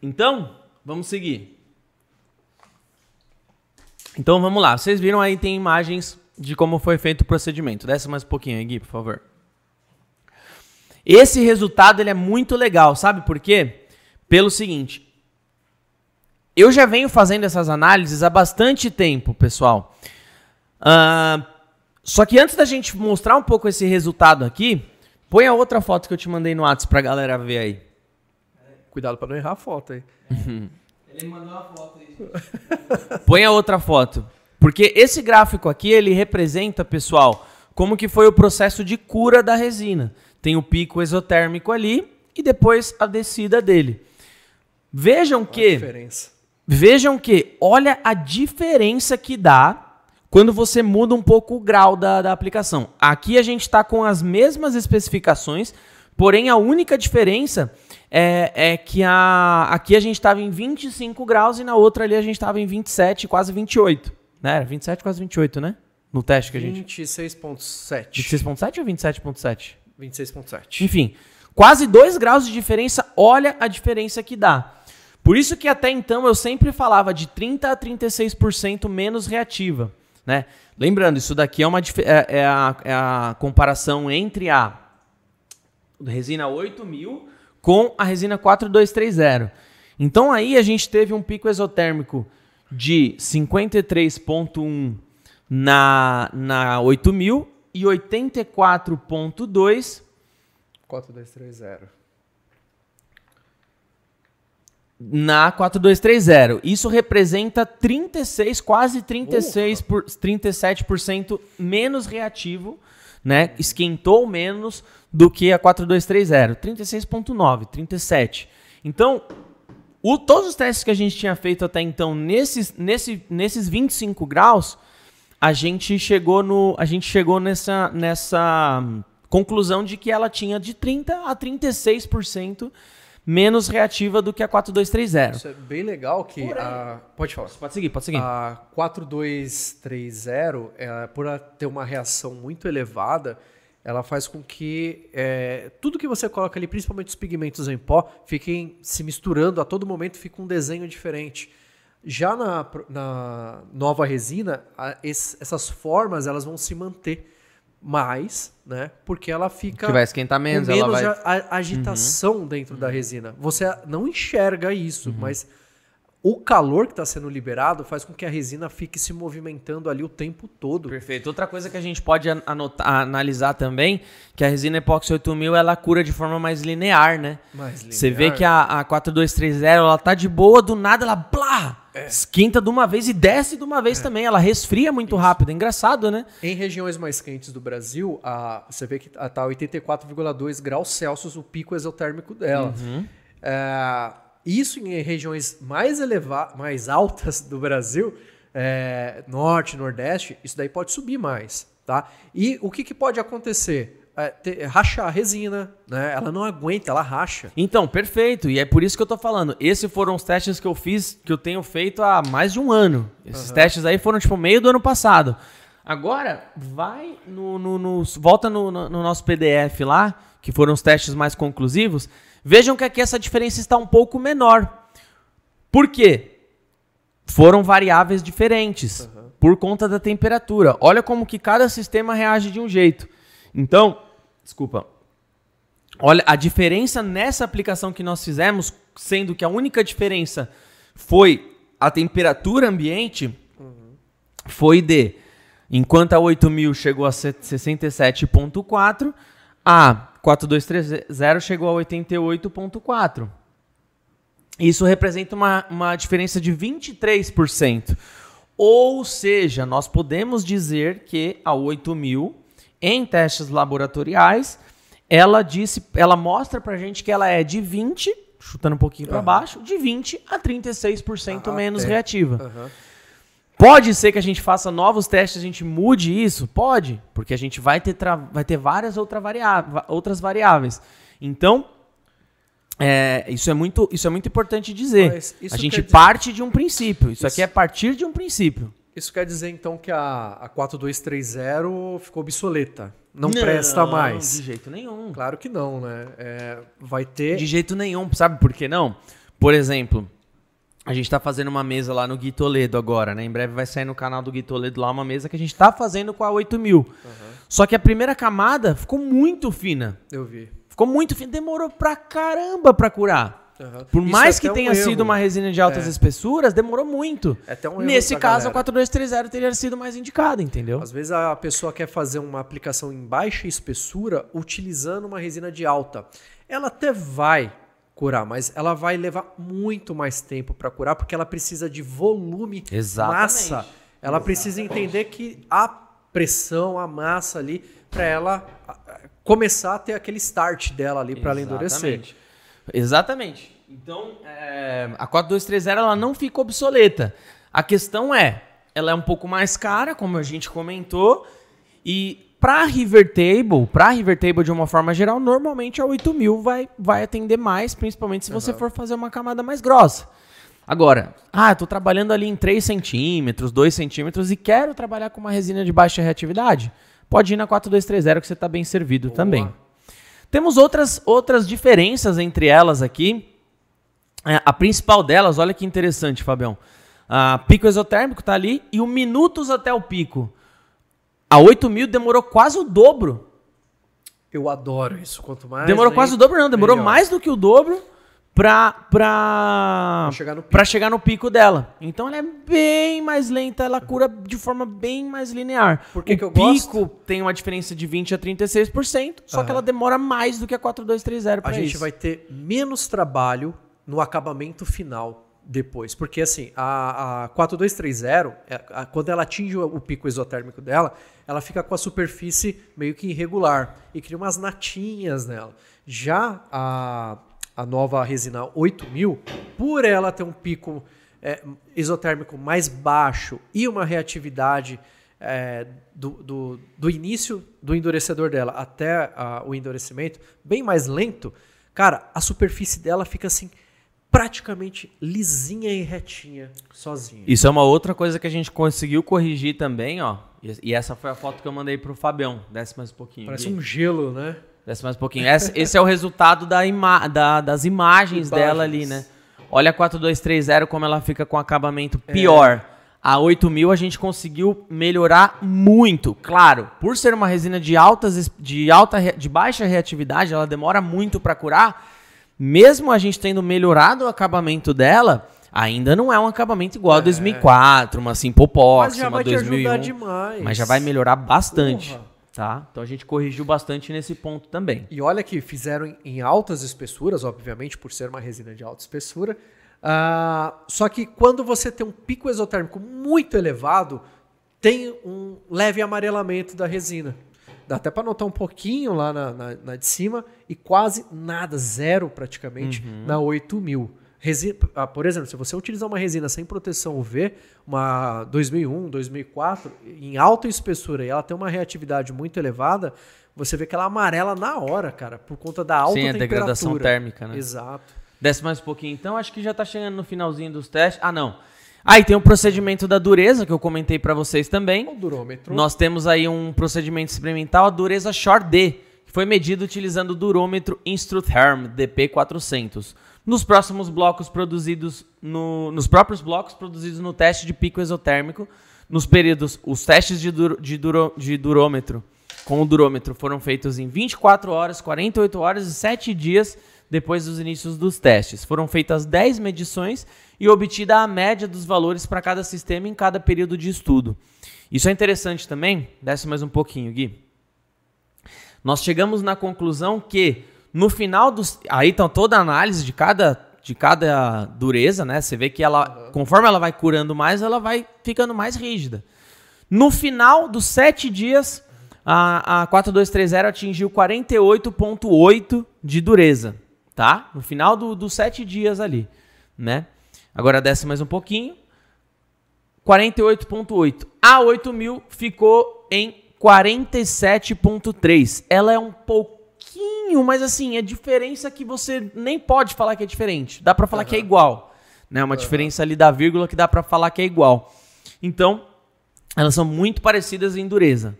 Então, vamos seguir. Então, vamos lá. Vocês viram aí, tem imagens de como foi feito o procedimento. Desce mais um pouquinho Gui, por favor. Esse resultado ele é muito legal, sabe por quê? Pelo seguinte, eu já venho fazendo essas análises há bastante tempo, pessoal. Ah, só que antes da gente mostrar um pouco esse resultado aqui, põe a outra foto que eu te mandei no WhatsApp pra galera ver aí. Cuidado pra não errar a foto aí. Ele mandou uma foto aí. Põe a outra foto. Porque esse gráfico aqui, ele representa, pessoal, como que foi o processo de cura da resina. Tem o pico exotérmico ali e depois a descida dele. Vejam Olha que, vejam que, olha a diferença que dá quando você muda um pouco o grau da, da aplicação. Aqui a gente está com as mesmas especificações, porém a única diferença é, é que a, aqui a gente estava em 25 graus e na outra ali a gente estava em 27, quase 28. Né? Era 27, quase 28, né? No teste que a gente. 26.7. 26,7 ou 27,7? 26.7. Enfim, quase 2 graus de diferença, olha a diferença que dá. Por isso que até então eu sempre falava de 30 a 36% menos reativa. Né? Lembrando, isso daqui é, uma, é, é a, é a comparação entre a resina 8000 com a resina 4230. Então aí a gente teve um pico exotérmico de 53,1 na, na 8000 e 84,2 4230. na 4230. Isso representa 36, quase 36 por, 37% menos reativo, né? Esquentou menos do que a 4230, 36.9, 37. Então, o, todos os testes que a gente tinha feito até então nesses, nesse, nesses 25 graus, a gente chegou no a gente chegou nessa nessa hum, conclusão de que ela tinha de 30 a 36% menos reativa do que a 4230. Isso é bem legal que a... Pode falar. Pode seguir, pode seguir. A 4230, é, por ela ter uma reação muito elevada, ela faz com que é, tudo que você coloca ali, principalmente os pigmentos em pó, fiquem se misturando a todo momento, fica um desenho diferente. Já na, na nova resina, a- es- essas formas elas vão se manter mais, né? Porque ela fica que vai esquentar menos, com ela menos vai Uhum. a- a- agitação dentro da resina. Você não enxerga isso, Uhum. mas o calor que está sendo liberado faz com que a resina fique se movimentando ali o tempo todo. Perfeito. Outra coisa que a gente pode an- anotar, analisar também, que a resina epóxi 8000 ela cura de forma mais linear, né? Mais Você vê linear. que a, a 4230 ela tá de boa, do nada ela blá, É. esquenta de uma vez e desce de uma vez também. Ela resfria muito rápido. É engraçado, né? Em regiões mais quentes do Brasil, a, você vê que está 84,2 graus Celsius o pico exotérmico dela. Uhum. É, isso em regiões mais elevadas, mais altas do Brasil, é, norte, nordeste, isso daí pode subir mais, tá? E o que, que pode acontecer? É, ter- rachar a resina, né? Ela não aguenta, ela racha. Então, perfeito. E é por isso que eu tô falando. Esses foram os testes que eu fiz, que eu tenho feito há mais de um ano. Esses testes aí foram, tipo, meio do ano passado. Agora, vai no. no- no- volta no- no nosso PDF lá, que foram os testes mais conclusivos. Vejam que aqui essa diferença está um pouco menor. Por quê? Foram variáveis diferentes. Por conta da temperatura. Olha como que cada sistema reage de um jeito. Então, desculpa. Olha, a diferença nessa aplicação que nós fizemos, sendo que a única diferença foi a temperatura ambiente, foi de, enquanto a 8000 chegou a se- 67.4, a 4230 chegou a 88.4. Isso representa uma, uma diferença de 23%. Ou seja, nós podemos dizer que a 8000, em testes laboratoriais, ela disse, ela mostra pra gente que ela é de 20, chutando um pouquinho para baixo, de 20 a 36% Ah, menos é. reativa. Aham. Pode ser que a gente faça novos testes, a gente mude isso? Pode, porque a gente vai ter, vai ter várias outra variá- va- outras variáveis. Então, é, isso, é muito, isso é muito importante dizer. A gente dizer- parte de um princípio. Isso, Isso- aqui é partir de um princípio. Isso quer dizer então que a, a 4230 ficou obsoleta. Não, presta mais. De jeito nenhum. Claro que não, né? É, vai ter. De jeito nenhum, sabe por que não? Por exemplo, a gente tá fazendo uma mesa lá no Gui Toledo agora, né? Em breve vai sair no canal do Gui Toledo lá uma mesa que a gente tá fazendo com a 8000. Só que a primeira camada ficou muito fina. Eu vi. Ficou muito fina, demorou pra caramba pra curar. Aham. Por Isso mais é que um tenha erro. sido uma resina de altas É. espessuras, demorou muito. É até um erro Nesse caso, galera. a 4230 teria sido mais indicada, entendeu? Às vezes a pessoa quer fazer uma aplicação em baixa espessura utilizando uma resina de alta. Ela até vai curar, mas ela vai levar muito mais tempo para curar porque ela precisa de volume, Exatamente. massa. Ela precisa entender que a pressão, a massa ali para ela começar a ter aquele start dela ali para ela endurecer. Exatamente. Exatamente. Então, é, a 4230 ela não fica obsoleta. A questão é, ela é um pouco mais cara, como a gente comentou, e para River Table, para River Table de uma forma geral, normalmente a 8000 vai, vai atender mais, principalmente se você for fazer uma camada mais grossa. Agora, ah, eu tô trabalhando ali em 3 centímetros, 2 centímetros e quero trabalhar com uma resina de baixa reatividade, pode ir na 4230 que você tá bem servido também. Temos outras, outras diferenças entre elas aqui. É, a principal delas, olha que interessante, Fabião. A pico exotérmico tá ali e o minutos até o pico. A 8000 demorou quase o dobro. Eu adoro isso. Quanto mais demorou lento, quase o dobro, não. Demorou melhor. mais do que o dobro pra, pra, chegar no pico. pra chegar no pico dela. Então ela é bem mais lenta, ela cura de forma bem mais linear. Por que o que eu pico gosto? tem uma diferença de 20 a 36%, só que ela demora mais do que a 4230 pra a gente isso. vai ter menos trabalho no acabamento final depois. Porque assim, a, a 4230, é, a- quando ela atinge o, o pico exotérmico dela, ela fica com a superfície meio que irregular e cria umas natinhas nela. Já a, a nova resina 8000, por ela ter um pico é, mais baixo e uma reatividade é, do, do, do início do endurecedor dela até ah, o endurecimento bem mais lento, cara, a superfície dela fica assim praticamente lisinha e retinha sozinha. Isso é uma outra coisa que a gente conseguiu corrigir também, ó. E e essa foi a foto que eu mandei pro Fabião. Desce mais um pouquinho. Parece um gelo, né? Desce mais um pouquinho. Esse, esse é o resultado da ima da- das imagens, Imagens. dela ali, né? Olha a 4230 como ela fica com acabamento pior. A 8000 a gente conseguiu melhorar muito. Claro, por ser uma resina de altas de alta de baixa reatividade, ela demora muito para curar. Mesmo a gente tendo melhorado o acabamento dela, ainda não é um acabamento igual a 2004, uma Mas já uma vai te 2001. ajudar demais. Mas já vai melhorar bastante, Porra. tá? Então a gente corrigiu bastante nesse ponto também. E olha que fizeram em- altas espessuras, obviamente, por ser uma resina de alta espessura. Ah, só que quando você tem um pico exotérmico muito elevado, tem um leve amarelamento da resina. Dá até para notar um pouquinho lá na, na- na de cima e quase nada, zero praticamente, na 8000. Resi- ah, por exemplo, se você utilizar uma resina sem proteção UV, uma 2001, 2004, em alta espessura e ela tem uma reatividade muito elevada, você vê que ela amarela na hora, cara, por conta da alta Sim, a temperatura. degradação térmica, né? Exato. Desce mais um pouquinho então, acho que já tá chegando no finalzinho dos testes. Ah, não. Aí tem o procedimento da dureza, que eu comentei para vocês também. O durômetro. Nós temos aí um procedimento experimental, a dureza Short D, que foi medido utilizando o durômetro Instrutherm DP400. Nos próximos blocos produzidos no, nos próprios blocos produzidos no teste de pico exotérmico, nos períodos, os testes de, dur- de, duro- de durômetro com o durômetro foram feitos em 24 horas, 48 horas e 7 dias depois dos inícios dos testes. Foram feitas 10 medições e obtida a média dos valores para cada sistema em cada período de estudo. Isso é interessante também. Desce mais um pouquinho, Gui. Nós chegamos na conclusão que no final dos. Aí então toda a análise de cada, de cada dureza, né? Você vê que ela, conforme ela vai curando mais, ela vai ficando mais rígida. No final dos sete dias, a, a 4230 atingiu 48,8 de dureza, tá? No final do- dos sete dias ali, né? Agora desce mais um pouquinho. 48,8. A 8000 ficou em 47,3. Ela é um pouquinho, mas assim, é diferença que você nem pode falar que é diferente. Dá pra falar que é igual. Né? Uma diferença ali da vírgula que dá pra falar que é igual. Então, elas são muito parecidas em dureza.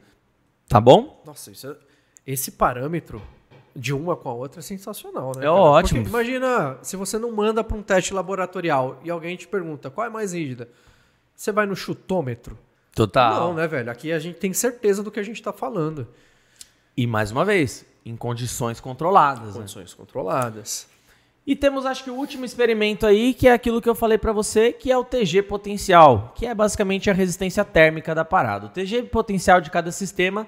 Tá bom? Nossa, é- esse parâmetro de uma com a outra é sensacional, né? É cara? ótimo. Porque imagina, se você não manda para um teste laboratorial e alguém te pergunta qual é mais rígida, você vai no chutômetro? Total. Não, né, velho? Aqui a gente tem certeza do que a gente tá falando. E mais uma vez, em condições controladas. né? Condições controladas. E temos, acho que, o último experimento aí, que é aquilo que eu falei para você, que é o TG potencial, que é basicamente a resistência térmica da parada. O TG potencial de cada sistema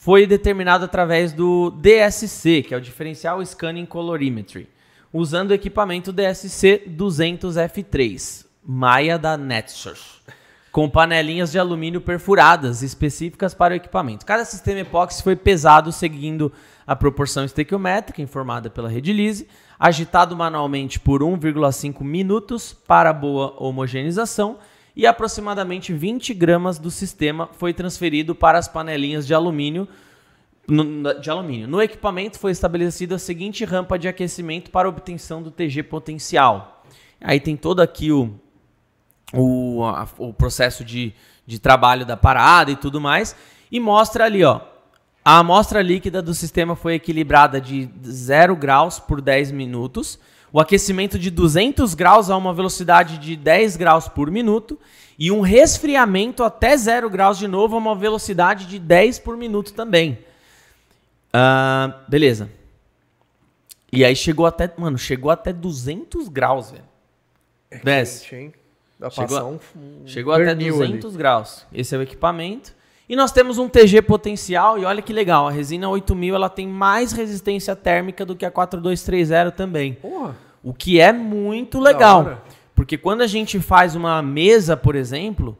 foi determinado através do DSC, que é o Differential Scanning Colorimetry, usando o equipamento DSC 200F3, Maia da Netsource, com panelinhas de alumínio perfuradas específicas para o equipamento. Cada sistema epóxi foi pesado seguindo a proporção estequiométrica informada pela rede Lise, agitado manualmente por 1,5 minutos para boa homogeneização e aproximadamente 20 gramas do sistema foi transferido para as panelinhas de alumínio. No, de alumínio. No equipamento foi estabelecida a seguinte rampa de aquecimento para obtenção do TG potencial. Aí tem todo aqui o, o, a, o processo de, de trabalho da parada e tudo mais. E mostra ali, ó, a amostra líquida do sistema foi equilibrada de 0 graus por 10 minutos, o aquecimento de 200 graus a uma velocidade de 10 graus por minuto e um resfriamento até 0 graus de novo a uma velocidade de 10 por minuto também. Uh, beleza. E aí chegou até, mano, chegou até 200 graus, velho. É Desce. quente, hein? Dá Chegou- um, um Chegou até pernil 200 graus. Esse é o equipamento. E nós temos um TG potencial, e olha que legal, a resina 8000 ela tem mais resistência térmica do que a 4230 também. Porra, O que é muito legal. Porque quando a gente faz uma mesa, por exemplo,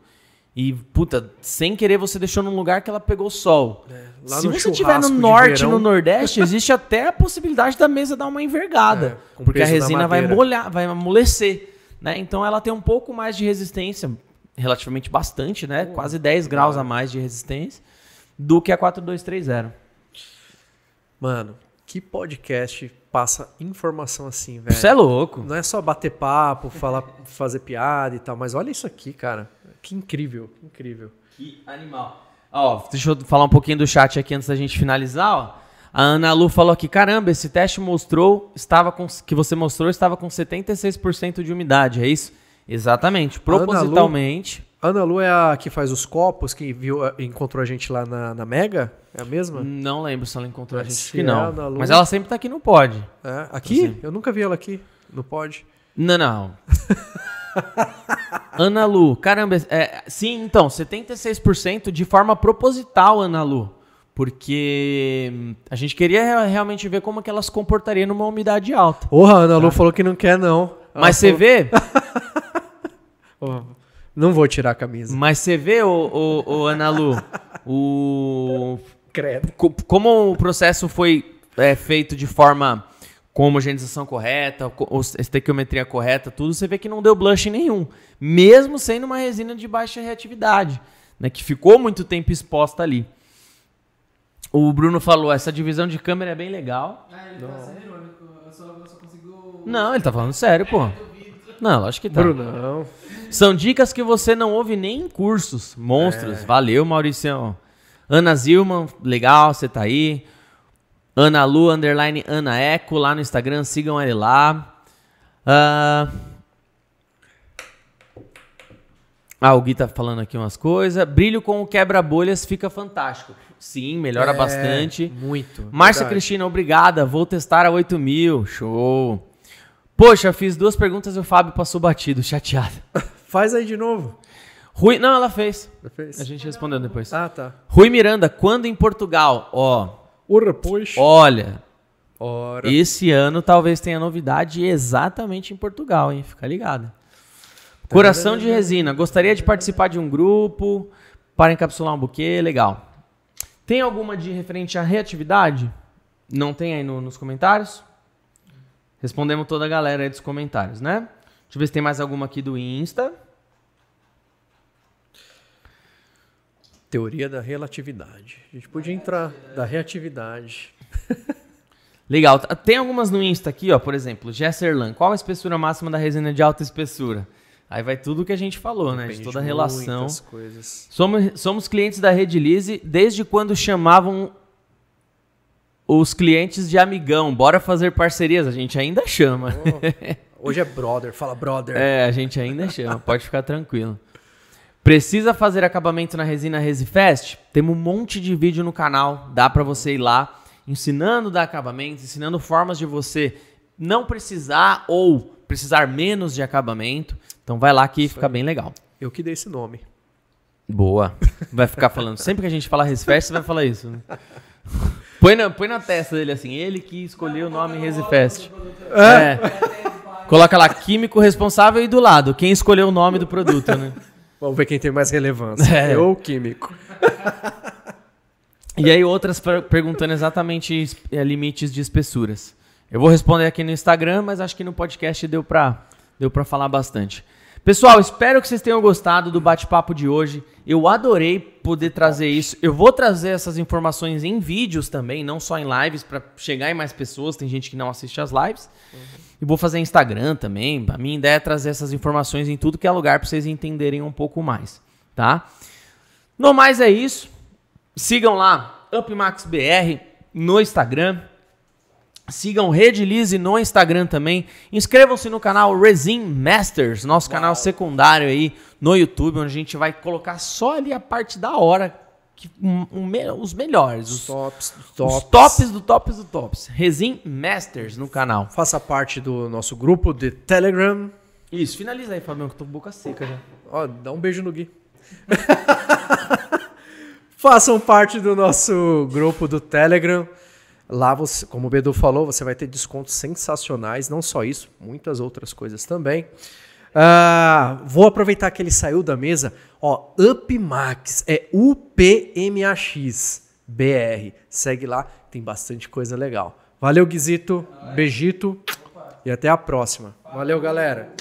e, puta, sem querer você deixou num lugar que ela pegou sol. É, Se você estiver no norte, verão- no nordeste, existe até a possibilidade da mesa dar uma envergada. É, porque a resina vai molhar, vai amolecer. Né? Então ela tem um pouco mais de resistência, relativamente bastante, né? Quase 10 graus a mais de resistência do que a 4230. Mano, que podcast passa informação assim, velho? Você é louco. Não é só bater papo, falar, fazer piada e tal, mas olha isso aqui, cara. Que incrível, que incrível. Que animal. Ó, deixa eu falar um pouquinho do chat aqui antes da gente finalizar, ó. A Ana Lu falou aqui, caramba, esse teste mostrou, estava com, que você mostrou estava com 76% de umidade, é isso? Exatamente, Ana Lu- propositalmente. Ana Lu é a que faz os copos, que viu, encontrou a gente lá na, na Mega? É a mesma? Não lembro se ela encontrou a gente, que é não. Lu- Mas ela sempre tá aqui no pod. É, aqui? Sim. Eu nunca vi ela aqui, no pod. Não, não. Ana Lu, caramba, é, sim, então, 76% de forma proposital, Ana Lu. Porque hum, a gente queria re- realmente ver como que ela se comportaria numa umidade alta. Porra, a Ana Lu falou que não quer, não. Mas você falou- vê, não vou tirar a camisa. mas você vê, ô, ô, ô, Ana Lu, o, Credo. co- como o processo foi é, feito de forma com homogeneização correta, estequiometria correta, tudo, você vê que não deu blush nenhum. Mesmo sendo uma resina de baixa reatividade, né, que ficou muito tempo exposta ali. O Bruno falou, essa divisão de câmera é bem legal. Ah, ele tá sendo irônico. Eu só, eu só consigo. Não, ele tá falando sério, pô. Não, lógico que tá. Brunão. São dicas que você não ouve nem em cursos. Monstros. Valeu, Mauricião. Ana Zilman, legal, você tá aí. Ana Lu, underline Ana Eco, lá no Instagram, sigam ele lá. Ah, ah, o Gui tá falando aqui umas coisas. Brilho com o quebra-bolhas fica fantástico. Sim, melhora É, bastante. Muito. Márcia. Cristina, obrigada. Vou testar a 8 mil. Show. Poxa, fiz duas perguntas e o Fábio passou batido, chateado. Faz aí de novo. Rui, não, ela fez. Já fez? A gente respondeu depois. Ah, tá. Rui Miranda, quando em Portugal? Ó, Ora, pois. olha, Ora. esse ano talvez tenha novidade exatamente em Portugal, hein? Fica ligado. Coração de resina, gostaria de participar de um grupo para encapsular um buquê, legal. Tem alguma de referente à reatividade? Não tem aí no- nos comentários? Respondemos toda a galera aí dos comentários, né? Deixa eu ver se tem mais alguma aqui do Insta. Teoria da relatividade. A gente podia entrar da reatividade. Legal. Tem algumas no Insta aqui, ó, por exemplo, Gesserlan. Qual a espessura máxima da resina de alta espessura? Aí vai tudo o que a gente falou, né? De Depende toda a relação. coisas. Somos, somos clientes da Redilize desde quando chamavam os clientes de amigão. Bora fazer parcerias. A gente ainda chama. Hoje é brother, fala brother. É, a gente ainda chama. Pode ficar tranquilo. Precisa fazer acabamento na resina Resifest? Temos um monte de vídeo no canal. Dá pra você ir lá ensinando dar acabamento, ensinando formas de você não precisar ou precisar menos de acabamento. Então vai lá que fica bem legal. Eu que dei esse nome. Boa. Vai ficar falando. Sempre que a gente falar Resfest, você vai falar isso. Né? Põe, na, põe na testa dele assim, ele que escolheu o nome Resifest. É. Coloca lá, químico responsável e do lado, quem escolheu o nome do produto, né? Vamos ver quem tem mais relevância. É. Eu ou o químico? E aí outras per- perguntando exatamente é, limites de espessuras. Eu vou responder aqui no Instagram, mas acho que no podcast deu pra, deu pra falar bastante. Pessoal, espero que vocês tenham gostado do bate-papo de hoje. Eu adorei poder trazer isso. Eu vou trazer essas informações em vídeos também, não só em lives, pra chegar em mais pessoas. Tem gente que não assiste as lives. E vou fazer Instagram também. A minha ideia é trazer essas informações em tudo que é lugar pra vocês entenderem um pouco mais, tá? No mais é isso. Sigam lá UpMaxBR no Instagram. Sigam Redilize no Instagram também. Inscrevam-se no canal Resin Masters, nosso canal secundário aí no YouTube, onde a gente vai colocar só ali a parte da hora, que, um- um os melhores, os, Tops, os tops. tops do tops do tops. Resin Masters no canal. Faça parte do nosso grupo de Telegram. Isso, finaliza aí, Fabião, que eu tô com boca seca já. Ó, dá um beijo no Gui. Façam parte do nosso grupo do Telegram. Lá, você, como o Bedu falou, você vai ter descontos sensacionais. Não só isso, muitas outras coisas também. Ah, vou aproveitar que ele saiu da mesa. Ó, UpMax, é U-P-M-A-X BR. Segue lá, tem bastante coisa legal. Valeu, Guizito. Beijito. E até a próxima. Valeu, galera.